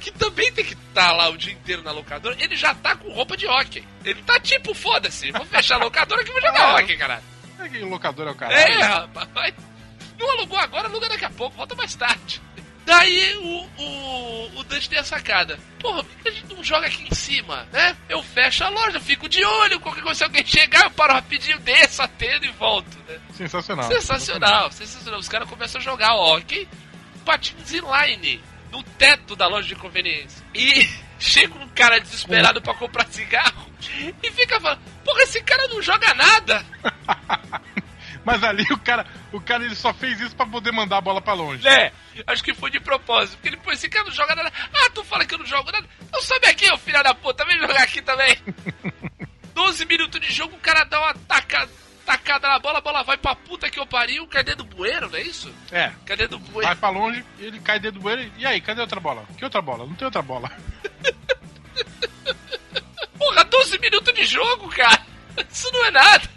Speaker 1: que também tem que estar lá o dia inteiro na locadora, ele já tá com roupa de hockey. Ele tá tipo, foda-se, vou fechar a locadora que vou jogar
Speaker 2: Ah,
Speaker 1: hockey, caralho.
Speaker 2: É que o locador é o caralho.
Speaker 1: É, rapaz. Não alugou agora, aluga daqui a pouco, volta mais tarde. Daí o, o, Dante tem a sacada. Porra, por que a gente não joga aqui em cima, né? Eu fecho a loja, fico de olho, qualquer coisa, se alguém chegar, eu paro rapidinho, desço, atendo e volto, né?
Speaker 2: Sensacional.
Speaker 1: Sensacional, sensacional. Os caras começam a jogar hockey, patins inline, no teto da loja de conveniência. E chega um cara desesperado pra comprar cigarro e fica falando, porra, esse cara não joga nada.
Speaker 2: Mas ali o cara, o cara ele só fez isso pra poder mandar a bola pra longe.
Speaker 1: É, acho que foi de propósito. Porque ele, pô, esse cara não joga nada. Ah, tu fala que eu não jogo nada. Então sobe aqui, ô filho da puta, vem jogar aqui também. 12 minutos de jogo, o cara dá uma taca, tacada na bola, a bola vai pra puta que eu pariu. Cadê do bueiro, não é isso?
Speaker 2: É.
Speaker 1: Cadê do bueiro?
Speaker 2: Vai pra longe, ele cai dentro do bueiro. E aí, cadê outra bola? Que outra bola? Não tem outra bola.
Speaker 1: Porra, 12 minutos de jogo, cara. Isso não é nada.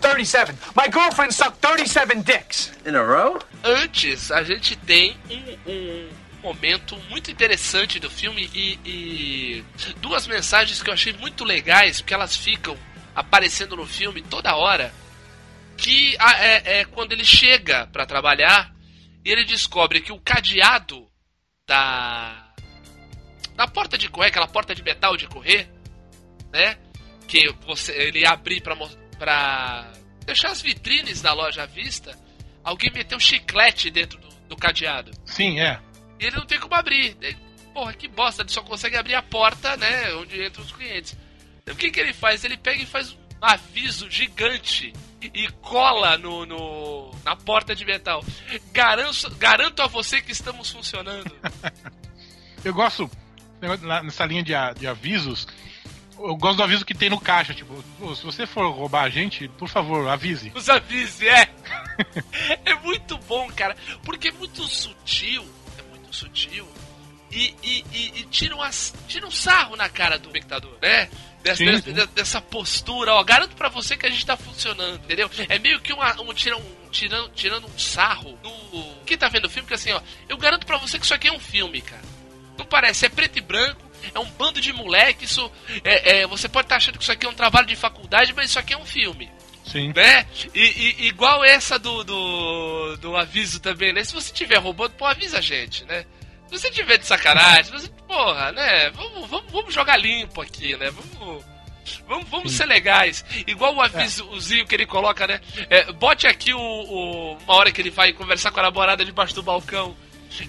Speaker 5: 37. My girlfriend sucked 37 dicks.
Speaker 4: In a row?
Speaker 1: Antes, a gente tem um, um momento muito interessante do filme e, e duas mensagens que eu achei muito legais, porque elas ficam aparecendo no filme toda hora. Que a- é, é quando ele chega pra trabalhar e ele descobre que o cadeado da da porta de correr, aquela porta de metal de correr, né? Que você ele abrir pra, pra deixar as vitrines da loja à vista, alguém meteu chiclete dentro do, do cadeado.
Speaker 2: Sim, é.
Speaker 1: E ele não tem como abrir. Ele- Porra, que bosta, ele só consegue abrir a porta, né? Onde entram os clientes. Então o que, que ele faz? Ele pega e faz um aviso gigante e cola no, no- na porta de metal. Garanto, garanto a você que estamos funcionando.
Speaker 2: Eu gosto, nessa linha de, de avisos, eu gosto do aviso que tem no caixa. Tipo, "Pô, se você for roubar a gente, por favor, avise.
Speaker 1: Os avisos, é. É muito bom, cara. Porque é muito sutil. É muito sutil. E, e, e, e tira, umas, tira um sarro na cara do espectador, né? Dessa,
Speaker 2: Sim, sim.
Speaker 1: dessa postura, ó. Garanto pra você que a gente tá funcionando, entendeu? É meio que uma, um, tira, um tirando, tirando um sarro no. Quem tá vendo o filme, que assim, ó. Eu garanto pra você que isso aqui é um filme, cara. Não parece, é preto e branco. É um bando de moleque, isso. É, é, você pode estar achando que isso aqui é um trabalho de faculdade, mas isso aqui é um filme.
Speaker 2: Sim.
Speaker 1: Né? E, e- igual essa do, do, do aviso também, né? Se você tiver roubando, pô, avisa a gente, né? Se você tiver de sacanagem, você, porra, né? Vamos, vamos, vamos jogar limpo aqui, né? Vamos. Vamos, vamos ser legais. Igual o avisozinho que ele coloca, né? É, bote aqui o, o- Uma hora que ele vai conversar com a namorada debaixo do balcão.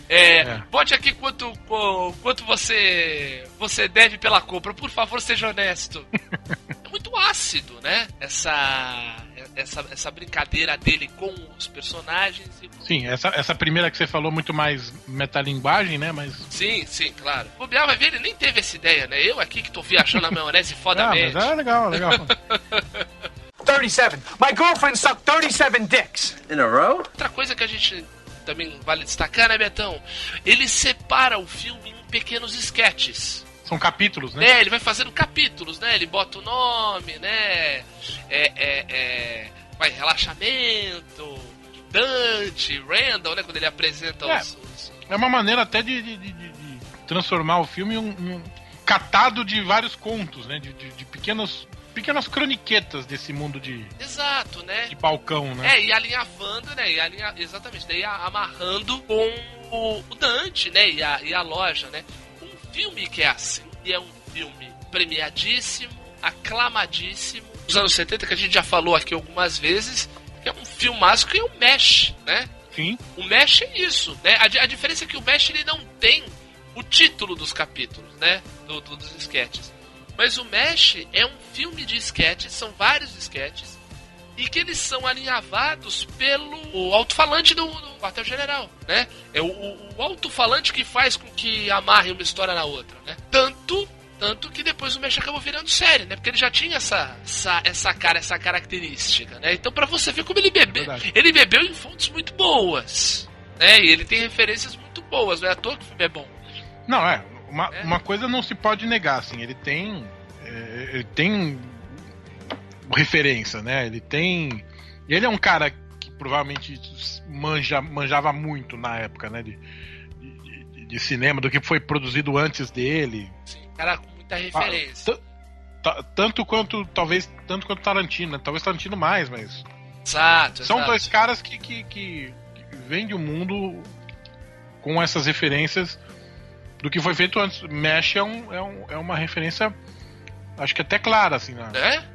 Speaker 1: É,
Speaker 2: É.
Speaker 1: Bote aqui quanto, qu- quanto você você deve pela compra. Por favor, seja honesto. é muito ácido, né? Essa, essa, essa brincadeira dele com os personagens. e
Speaker 2: Sim, essa, essa primeira que você falou muito mais metalinguagem, né? Mas.
Speaker 1: Sim, sim, claro. O Biel vai ver, ele nem teve essa ideia, né? Eu aqui que tô viajando na maionese
Speaker 2: Ah, mas
Speaker 1: fodamente.
Speaker 2: é legal, legal.
Speaker 5: 37. My girlfriend sucked 37 dicks.
Speaker 4: In a row?
Speaker 1: Outra coisa que a gente também vale destacar, né, Betão? Ele separa o filme em pequenos esquetes.
Speaker 2: São capítulos, né?
Speaker 1: né? Ele vai fazendo capítulos, né? Ele bota o nome, né? É, é, é, vai, relaxamento, Dante, Randall, né? Quando ele apresenta
Speaker 2: É.
Speaker 1: os, os-
Speaker 2: É uma maneira até de, de- de- de transformar o filme em um, um catado de vários contos, né? De- de pequenos, pequenas croniquetas desse mundo de,
Speaker 1: Exato, né?
Speaker 2: de balcão, né?
Speaker 1: É, e alinhavando, né? E alinha... Exatamente, daí amarrando com o, Dante, né? E a, e a loja, né? Um filme que é assim, e é um filme premiadíssimo, aclamadíssimo, dos anos 70, que a gente já falou aqui algumas vezes, que é um filmaço que é o Mesh, né?
Speaker 2: Sim.
Speaker 1: O Mesh é isso, né? A, a diferença é que o Mesh ele não tem o título dos capítulos, né? Do, do- dos sketches. Mas o Mesh é um filme de sketches, são vários sketches, e que eles são alinhavados pelo alto-falante do, do quartel-general, né? É o, o, o alto-falante que faz com que amarre uma história na outra, né? Tanto, tanto que depois o Mesh acabou virando série, né? Porque ele já tinha essa, essa, essa cara, essa característica, né? Então pra você ver como ele bebeu,
Speaker 2: verdade.
Speaker 1: ele bebeu em fontes muito boas, né? E ele tem referências muito boas, não é à toa que o filme é bom.
Speaker 2: Não, é. Uma,
Speaker 1: É.
Speaker 2: uma coisa não se pode negar, assim. Ele tem. é, ele tem referência, né? Ele tem. Ele é um cara que provavelmente manja, manjava muito na época, né? De, de, de- cinema, do que foi produzido antes dele.
Speaker 1: Sim, cara com muita referência.
Speaker 2: Ta- Tanto quanto, talvez, tanto quanto Tarantino, né? talvez Tarantino mais, mas.
Speaker 1: Exato,
Speaker 2: São
Speaker 1: exato.
Speaker 2: dois caras que, que, que, que vêm de um mundo com essas referências do que foi feito antes. Mesh é, um, é, um, é uma referência, acho que até clara, assim, na,
Speaker 1: Né?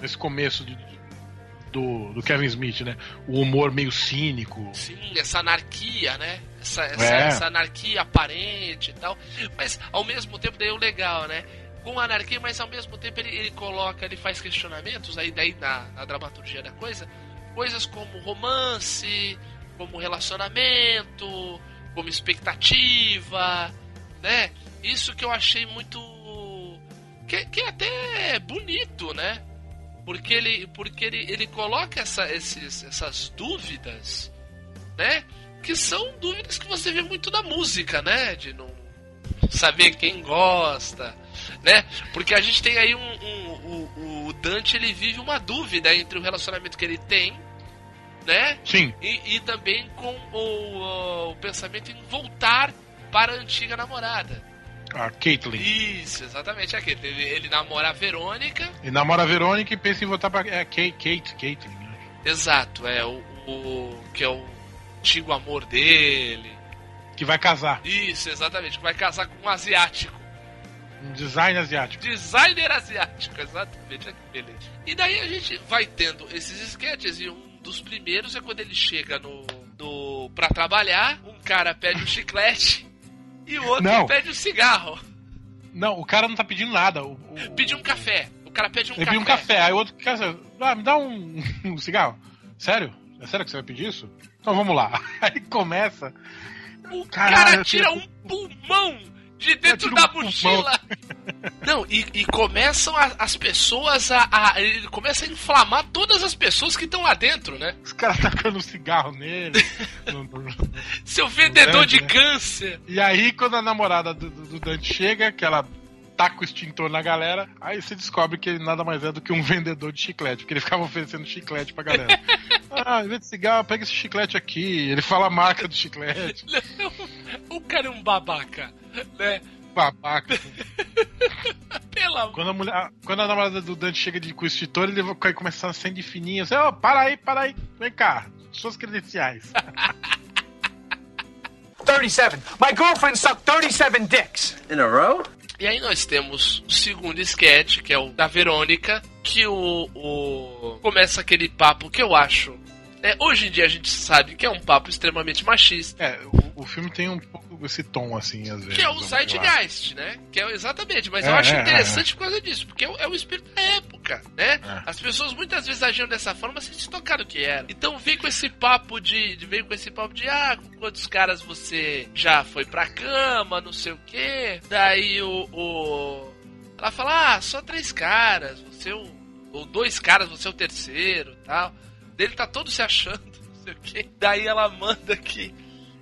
Speaker 2: nesse começo de- do, do Kevin Smith, né? O humor meio cínico.
Speaker 1: Sim, essa anarquia, né? Essa, essa,
Speaker 2: É.
Speaker 1: essa anarquia aparente e tal. Mas ao mesmo tempo, daí é o legal, né? Com anarquia, mas ao mesmo tempo ele, ele coloca, ele faz questionamentos aí daí na, na dramaturgia da coisa. Coisas como romance, como relacionamento, como expectativa, né? Isso que eu achei muito. que, que é até bonito, né? Porque ele, porque ele, ele coloca essa, esses, essas dúvidas, né? Que são dúvidas que você vê muito na música, né? De não saber quem gosta, né? Porque a gente tem aí um, um- o, o Dante ele vive uma dúvida entre o relacionamento que ele tem, né?
Speaker 2: Sim,
Speaker 1: E, e também com o, o pensamento em voltar para a antiga namorada.
Speaker 2: a Caitlyn.
Speaker 1: Isso, exatamente aquele. Ele, ele namora a Verônica.
Speaker 2: E namora a Verônica e pensa em voltar pra. É, Kate, Kate, Caitlyn. né?
Speaker 1: Exato, é o, o que é o antigo amor dele.
Speaker 2: Que vai casar.
Speaker 1: Isso, exatamente, que vai casar com um asiático.
Speaker 2: Um design asiático.
Speaker 1: Designer asiático, exatamente, olha que beleza. E daí a gente vai tendo esses sketches e um dos primeiros é quando ele chega no, no pra trabalhar, um cara pede um chiclete e o outro
Speaker 2: Não.
Speaker 1: pede um cigarro.
Speaker 2: Não, o cara não tá pedindo nada. O, o-
Speaker 1: Pede um café. O cara pede um
Speaker 2: Ele
Speaker 1: café.
Speaker 2: pediu um café, aí o outro cara, ah, me dá um, um cigarro. Sério? É sério que você vai pedir isso? Então vamos lá. Aí começa.
Speaker 1: O
Speaker 2: Caralho,
Speaker 1: cara tira um pulmão de dentro da mochila. Não, e, e começam a- as pessoas a, a- Ele começa a inflamar todas as pessoas que estão lá dentro, né?
Speaker 2: Os caras tacando um cigarro nele. No- no-
Speaker 1: Seu vendedor
Speaker 2: Grande,
Speaker 1: de
Speaker 2: né?
Speaker 1: câncer.
Speaker 2: E aí, quando a namorada do, do- Dante chega, que ela taca o extintor na galera, aí você descobre que ele nada mais é do que um vendedor de chiclete, porque ele ficava oferecendo chiclete pra galera. ah, em vez de cigarro, pega esse chiclete aqui. Ele fala a marca do chiclete.
Speaker 1: O cara é um babaca, né?
Speaker 2: babaca.
Speaker 1: Pelo amor.
Speaker 2: Quando a, mulher, quando a namorada do Dante chega de, com o extintor, ele vai começar a ser de fininho. Assim, ó, para aí, para aí. Vem cá. Suas credenciais.
Speaker 5: 37. My girlfriend sucked 37 dicks.
Speaker 4: In a row?
Speaker 1: E aí nós temos o segundo sketch, que é o da Verônica, que o, o começa aquele papo que eu acho. É, hoje em dia a gente sabe que é um papo extremamente machista.
Speaker 2: É, o, o filme tem um pouco esse tom, assim, às vezes.
Speaker 1: Que é o
Speaker 2: eu.
Speaker 1: Zeitgeist, né? Que é exatamente, mas eu
Speaker 2: É,
Speaker 1: acho
Speaker 2: é,
Speaker 1: interessante por causa disso, porque é o, é espírito da época, né?
Speaker 2: É.
Speaker 1: As pessoas muitas vezes agiam dessa forma sem se tocar do que era. Então vem com esse papo de, de vem com esse papo de ah, com quantos caras você já foi pra cama, não sei o quê. Daí o, o ela fala: "Ah, só três caras, você é o ou dois caras, você é o terceiro", tal. Dele tá todo se achando, não sei o quê. Daí ela manda que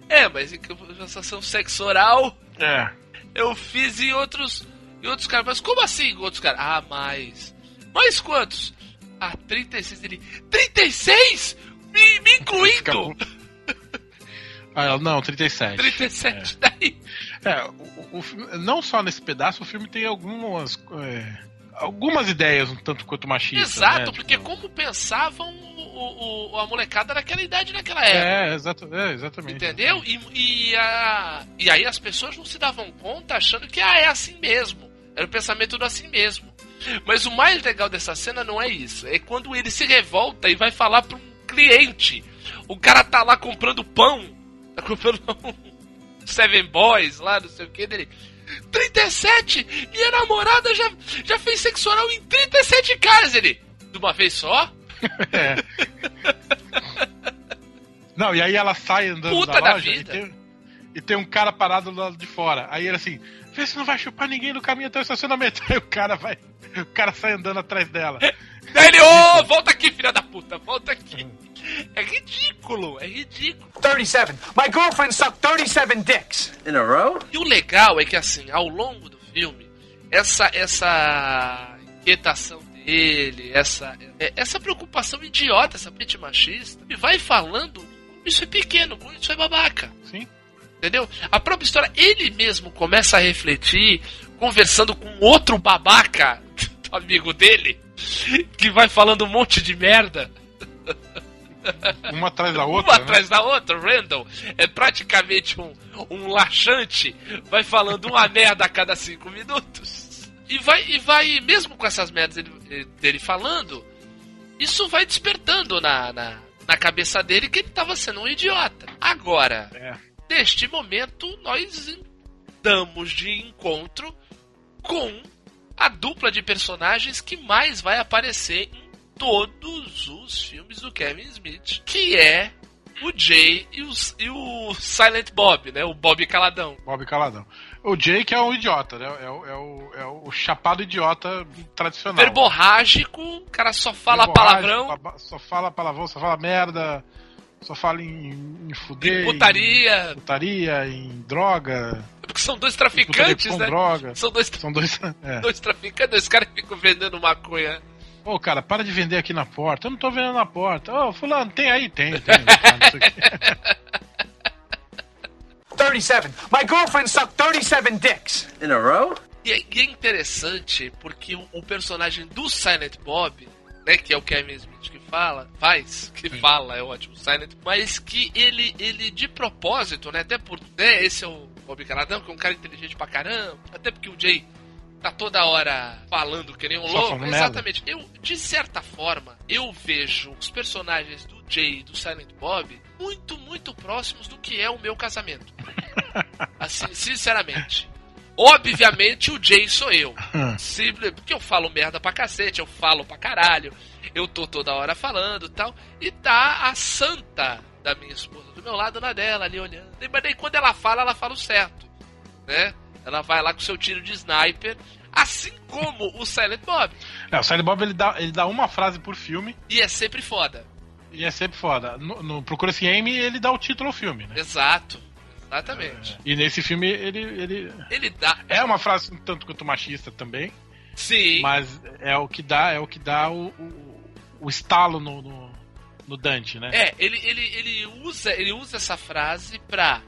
Speaker 1: é, mas em compensação sexo oral
Speaker 2: É.
Speaker 1: eu fiz em outros. Em outros caras. Mas como assim outros caras? Ah, mais. Mais quantos? Ah, 36 ele. 36? Me, me incluindo!
Speaker 2: Ah, ela- não, 37.
Speaker 1: 37 daí.
Speaker 2: É, o, o não só nesse pedaço, o filme tem algumas. é, algumas ideias um tanto quanto machistas.
Speaker 1: Exato,
Speaker 2: né?
Speaker 1: porque
Speaker 2: Tipo,
Speaker 1: como pensavam o, o- a molecada naquela idade naquela época.
Speaker 2: É, exato, é, exatamente.
Speaker 1: Entendeu? E, e, a, e aí as pessoas não se davam conta achando que ah, é assim mesmo. Era o pensamento do assim mesmo. Mas o mais legal dessa cena não é isso. É quando ele se revolta e vai falar para um cliente. O cara tá lá comprando pão. Tá comprando um Seven Boys lá, não sei o que dele. 37! Minha namorada já, já fez sexo oral em 37 caras, ele. De uma vez só?
Speaker 2: É. Não, e aí ela sai andando
Speaker 1: Puta
Speaker 2: da
Speaker 1: da
Speaker 2: loja e
Speaker 1: vida.
Speaker 2: tem, e tem um cara parado do lado de fora. Aí ele assim, vê se não vai chupar ninguém no caminho até o estacionamento. Aí o cara vai. O cara sai andando atrás dela.
Speaker 1: Daí ele, ô, volta aqui, filha da puta, volta aqui. É ridículo, é ridículo.
Speaker 5: 37. My girlfriend sucked 37 dicks.
Speaker 4: In a row?
Speaker 1: E o legal é que, assim, ao longo do filme, essa, essa inquietação dele, essa, é, essa preocupação idiota, essa mente machista, ele vai falando como isso é pequeno, como isso é babaca.
Speaker 2: Sim.
Speaker 1: Entendeu? A própria história, ele mesmo começa a refletir, conversando com outro babaca, amigo dele, que vai falando um monte de merda.
Speaker 2: Uma atrás da outra.
Speaker 1: uma
Speaker 2: né?
Speaker 1: atrás da outra, Randall é praticamente um, um laxante, vai falando uma merda a cada cinco minutos. E vai, e vai mesmo com essas merdas dele, dele falando, isso vai despertando na, na, na cabeça dele que ele estava sendo um idiota. Agora,
Speaker 2: É.
Speaker 1: neste momento, nós damos de encontro com a dupla de personagens que mais vai aparecer em todos os filmes do Kevin Smith, que é o Jay e, os- e o Silent Bob, né? O Bob Caladão.
Speaker 2: Bob Caladão. O Jake é um idiota, né? É o, é o, é o chapado idiota tradicional.
Speaker 1: Verborrágico, o cara só fala palavrão,
Speaker 2: Só fala palavrão, só fala merda, só fala em, em fuder.
Speaker 1: em putaria,
Speaker 2: Em putaria, em droga.
Speaker 1: porque são dois traficantes, né?
Speaker 2: droga.
Speaker 1: São dois,
Speaker 2: São dois. É.
Speaker 1: dois traficantes, dois caras que ficam vendendo maconha.
Speaker 2: Ô, cara, para de vender aqui na porta. Eu não tô vendendo na porta. Ô, fulano, tem aí? Tem, tem. Tá,
Speaker 5: 37. My girlfriend sucked 37 dicks.
Speaker 4: In a row?
Speaker 1: E é, é interessante porque o, personagem do Silent Bob, né, que é o Kevin Smith que fala, faz, que fala, é ótimo, Silent, mas que ele, ele de propósito, né, até por, né, esse é o Bob Caladão, que é um cara inteligente pra caramba, até porque o Jay tá toda hora falando que nem um
Speaker 2: Só
Speaker 1: louco. Exatamente. Eu, de certa forma, eu vejo os personagens do Jay e do Silent Bob muito, muito próximos do que é o meu casamento. Assim, sinceramente. Obviamente o Jay sou eu. Simples, porque eu falo merda pra cacete, eu falo pra caralho, eu tô toda hora falando e tal. E tá a santa da minha esposa do meu lado na dela, ali olhando. Mas daí quando ela fala, ela fala o certo. Né? Ela vai lá com seu tiro de sniper, assim como o Silent Bob.
Speaker 2: É, o Silent Bob ele dá, ele dá uma frase por filme
Speaker 1: E é sempre foda.
Speaker 2: E é sempre foda. No, no Procura-se Amy, ele dá o título ao filme, né?
Speaker 1: Exato. Exatamente.
Speaker 2: E nesse filme ele, ele.
Speaker 1: Ele dá.
Speaker 2: É uma frase um tanto quanto machista também,
Speaker 1: Sim.
Speaker 2: mas é o que dá, é o que dá o, o, o estalo no, no, no Dante, né?
Speaker 1: É, ele, ele, ele, usa, ele usa essa frase pra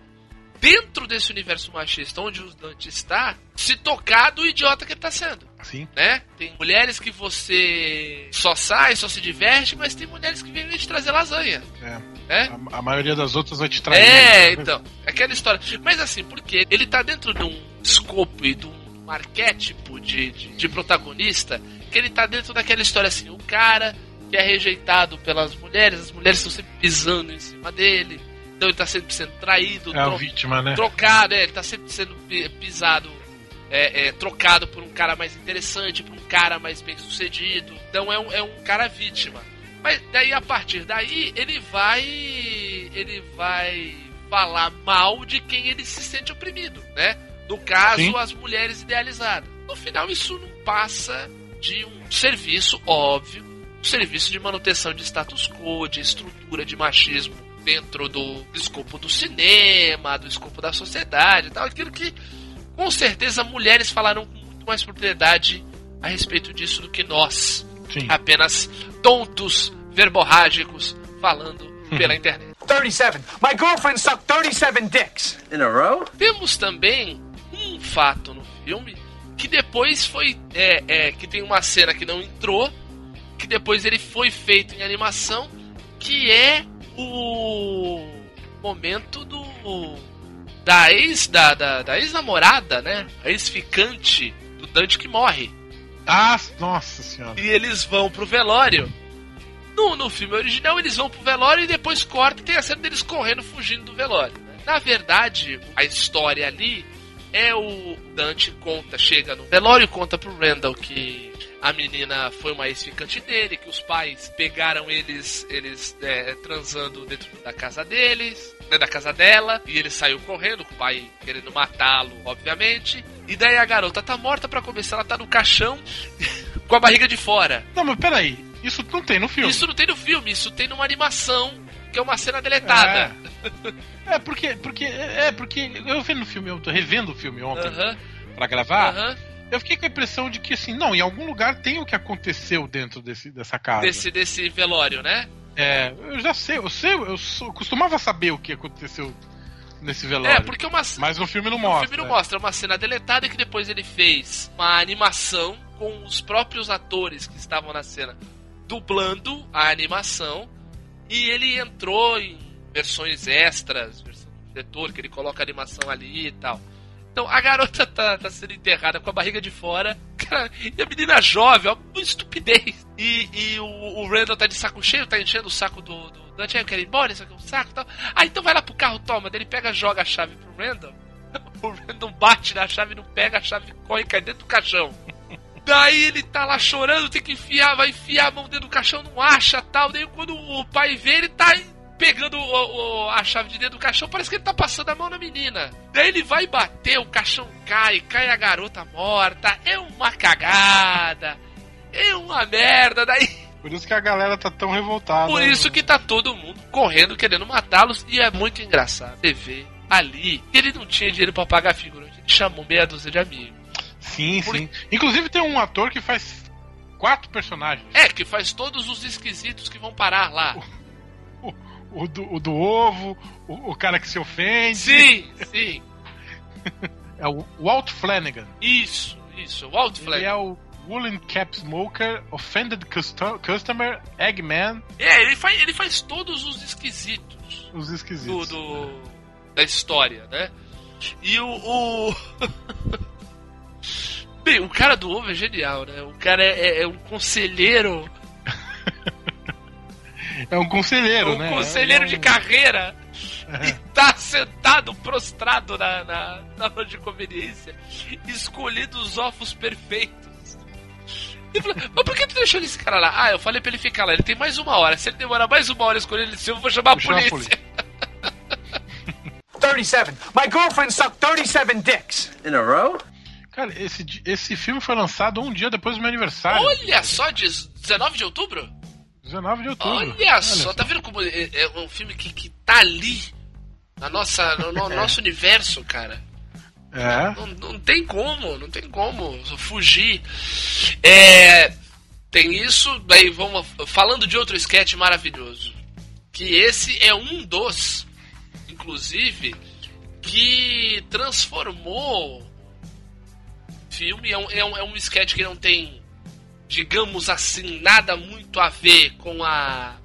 Speaker 1: dentro desse universo machista onde o Dante está, se tocar do idiota que ele tá sendo.
Speaker 2: Sim.
Speaker 1: Né? Tem mulheres que você só sai, só se diverte, mas tem mulheres que vêm te trazer lasanha.
Speaker 2: É.
Speaker 1: É?
Speaker 2: A, a maioria das outras vai te trair.
Speaker 1: É, então. Aquela história. Mas assim, porque ele tá dentro de um escopo e de um arquétipo de, de, de protagonista que ele tá dentro daquela história assim, o cara que é rejeitado pelas mulheres, as mulheres estão sempre pisando em cima dele, então ele tá sempre sendo traído,
Speaker 2: É
Speaker 1: tro-
Speaker 2: vítima, né?
Speaker 1: trocado, é, ele tá sempre sendo pi- pisado, é, é, trocado por um cara mais interessante, por um cara mais bem sucedido. Então é um, é um cara vítima. Mas daí a partir daí ele vai. ele vai falar mal de quem ele se sente oprimido, né? No caso,
Speaker 2: Sim.
Speaker 1: as mulheres idealizadas. No final, isso não passa de um serviço óbvio, um serviço de manutenção de status quo, de estrutura de machismo dentro do escopo do cinema, do escopo da sociedade e tal, aquilo que com certeza mulheres falaram com muito mais propriedade a respeito disso do que nós,
Speaker 2: Sim.
Speaker 1: apenas tontos verborrágicos falando pela internet.
Speaker 5: 37. My girlfriend sucked 37 dicks.
Speaker 4: In a row?
Speaker 1: Temos também um fato no filme que depois foi. É, é, que tem uma cena que não entrou, que depois ele foi feito em animação, que é o momento do. da ex. da, da, da ex-namorada, né? A ex-ficante do Dante que morre.
Speaker 2: Ah, nossa senhora.
Speaker 1: E eles vão pro velório. No, no filme original, eles vão pro velório e depois corta e tem a cena deles correndo, fugindo do velório. né? Na verdade, a história ali é o Dante conta, chega no velório e conta pro Randall que a menina foi uma ex-ficante dele, que os pais pegaram eles, eles é, transando dentro da casa deles, né, da casa dela, e ele saiu correndo, com o pai querendo matá-lo, obviamente. E daí a garota tá morta pra começar, ela tá no caixão com a barriga de fora.
Speaker 2: Não, mas peraí. Isso não tem no filme.
Speaker 1: Isso não tem no filme, isso tem numa animação, que é uma cena deletada.
Speaker 2: É, é porque, porque, é porque eu vendo o filme, eu tô revendo o filme ontem
Speaker 1: Aham,
Speaker 2: pra gravar.
Speaker 1: aham.
Speaker 2: Eu fiquei com a impressão de que assim, não, em algum lugar tem o que aconteceu dentro desse, dessa casa.
Speaker 1: Desse, desse velório, né?
Speaker 2: É, eu já sei, eu sei, eu sou- costumava saber o que aconteceu nesse velório.
Speaker 1: É, porque uma
Speaker 2: Mas no filme não
Speaker 1: O
Speaker 2: mostra.
Speaker 1: filme não
Speaker 2: é.
Speaker 1: mostra, é uma cena deletada que depois ele fez uma animação com os próprios atores que estavam na cena dublando a animação e ele entrou em versões extras, versão do diretor, que ele coloca animação ali e tal. Então a garota tá, tá sendo enterrada com a barriga de fora. E a menina jovem, ó, uma estupidez. E, e o, o Randall tá de saco cheio, tá enchendo o saco do, do Dante. Eu quero ir embora, isso aqui é um saco e tal. Ah, então vai lá pro carro, toma. Daí ele pega, joga a chave pro Randall. O Randall bate na chave, não pega a chave, corre e cai dentro do caixão. Daí ele tá lá chorando, tem que enfiar, vai enfiar a mão dentro do caixão, não acha tal. Daí quando o pai vê, ele tá pegando o- o- a chave de dentro do caixão, parece que ele tá passando a mão na menina. Daí ele vai bater, o caixão cai, cai a garota morta. É uma cagada. É uma merda. Daí
Speaker 2: Por isso que a galera tá tão revoltada.
Speaker 1: por isso que tá todo mundo correndo, querendo matá-los. E é muito engraçado. Você vê ali, ele não tinha dinheiro pra pagar figurante. Ele chamou meia dúzia de amigos.
Speaker 2: Sim,
Speaker 1: Por-
Speaker 2: sim. Inclusive tem um ator que faz quatro personagens.
Speaker 1: É, que faz todos os esquisitos que vão parar lá.
Speaker 2: O do, o do ovo, o, o cara que se ofende.
Speaker 1: Sim, sim.
Speaker 2: É o Walt Flanagan.
Speaker 1: Isso, isso. O Walt
Speaker 2: Ele
Speaker 1: Flanagan.
Speaker 2: é o Woolen Cap Smoker, Offended Custo- Customer, Eggman,
Speaker 1: É, ele faz, ele faz todos os esquisitos
Speaker 2: os
Speaker 1: do,
Speaker 2: esquisitos.
Speaker 1: do- da história, né? E o. o... Bem, o cara do ovo é genial, né? O cara é, é- é um conselheiro.
Speaker 2: É um conselheiro,
Speaker 1: um
Speaker 2: né?
Speaker 1: conselheiro
Speaker 2: É um-
Speaker 1: de carreira. E tá sentado, prostrado na, na, na loja de conveniência, escolhendo os ovos perfeitos. E falou, mas por que tu deixou esse cara lá? Ah, eu falei pra ele ficar lá, ele tem mais uma hora. Se ele demorar mais uma hora escolhendo esse ovo, eu vou chamar a
Speaker 2: Vou chamar a
Speaker 1: polícia.
Speaker 5: 37. My girlfriend sucked 37 dicks.
Speaker 4: In a row?
Speaker 2: Cara, esse, esse filme foi lançado um dia depois do meu aniversário.
Speaker 1: Olha só, de 19 de outubro?
Speaker 2: 19 de outubro.
Speaker 1: Olha, só, tá vendo como é, é um filme que, que tá ali, na nossa, no, no nosso universo, cara.
Speaker 2: É.
Speaker 1: Não, não tem como, não tem como fugir. É, tem isso, daí vamos falando de outro sketch maravilhoso. Que esse é um dos, inclusive, que transformou filme. É um, é, um, é um sketch que não tem, digamos assim, nada muito a ver com a.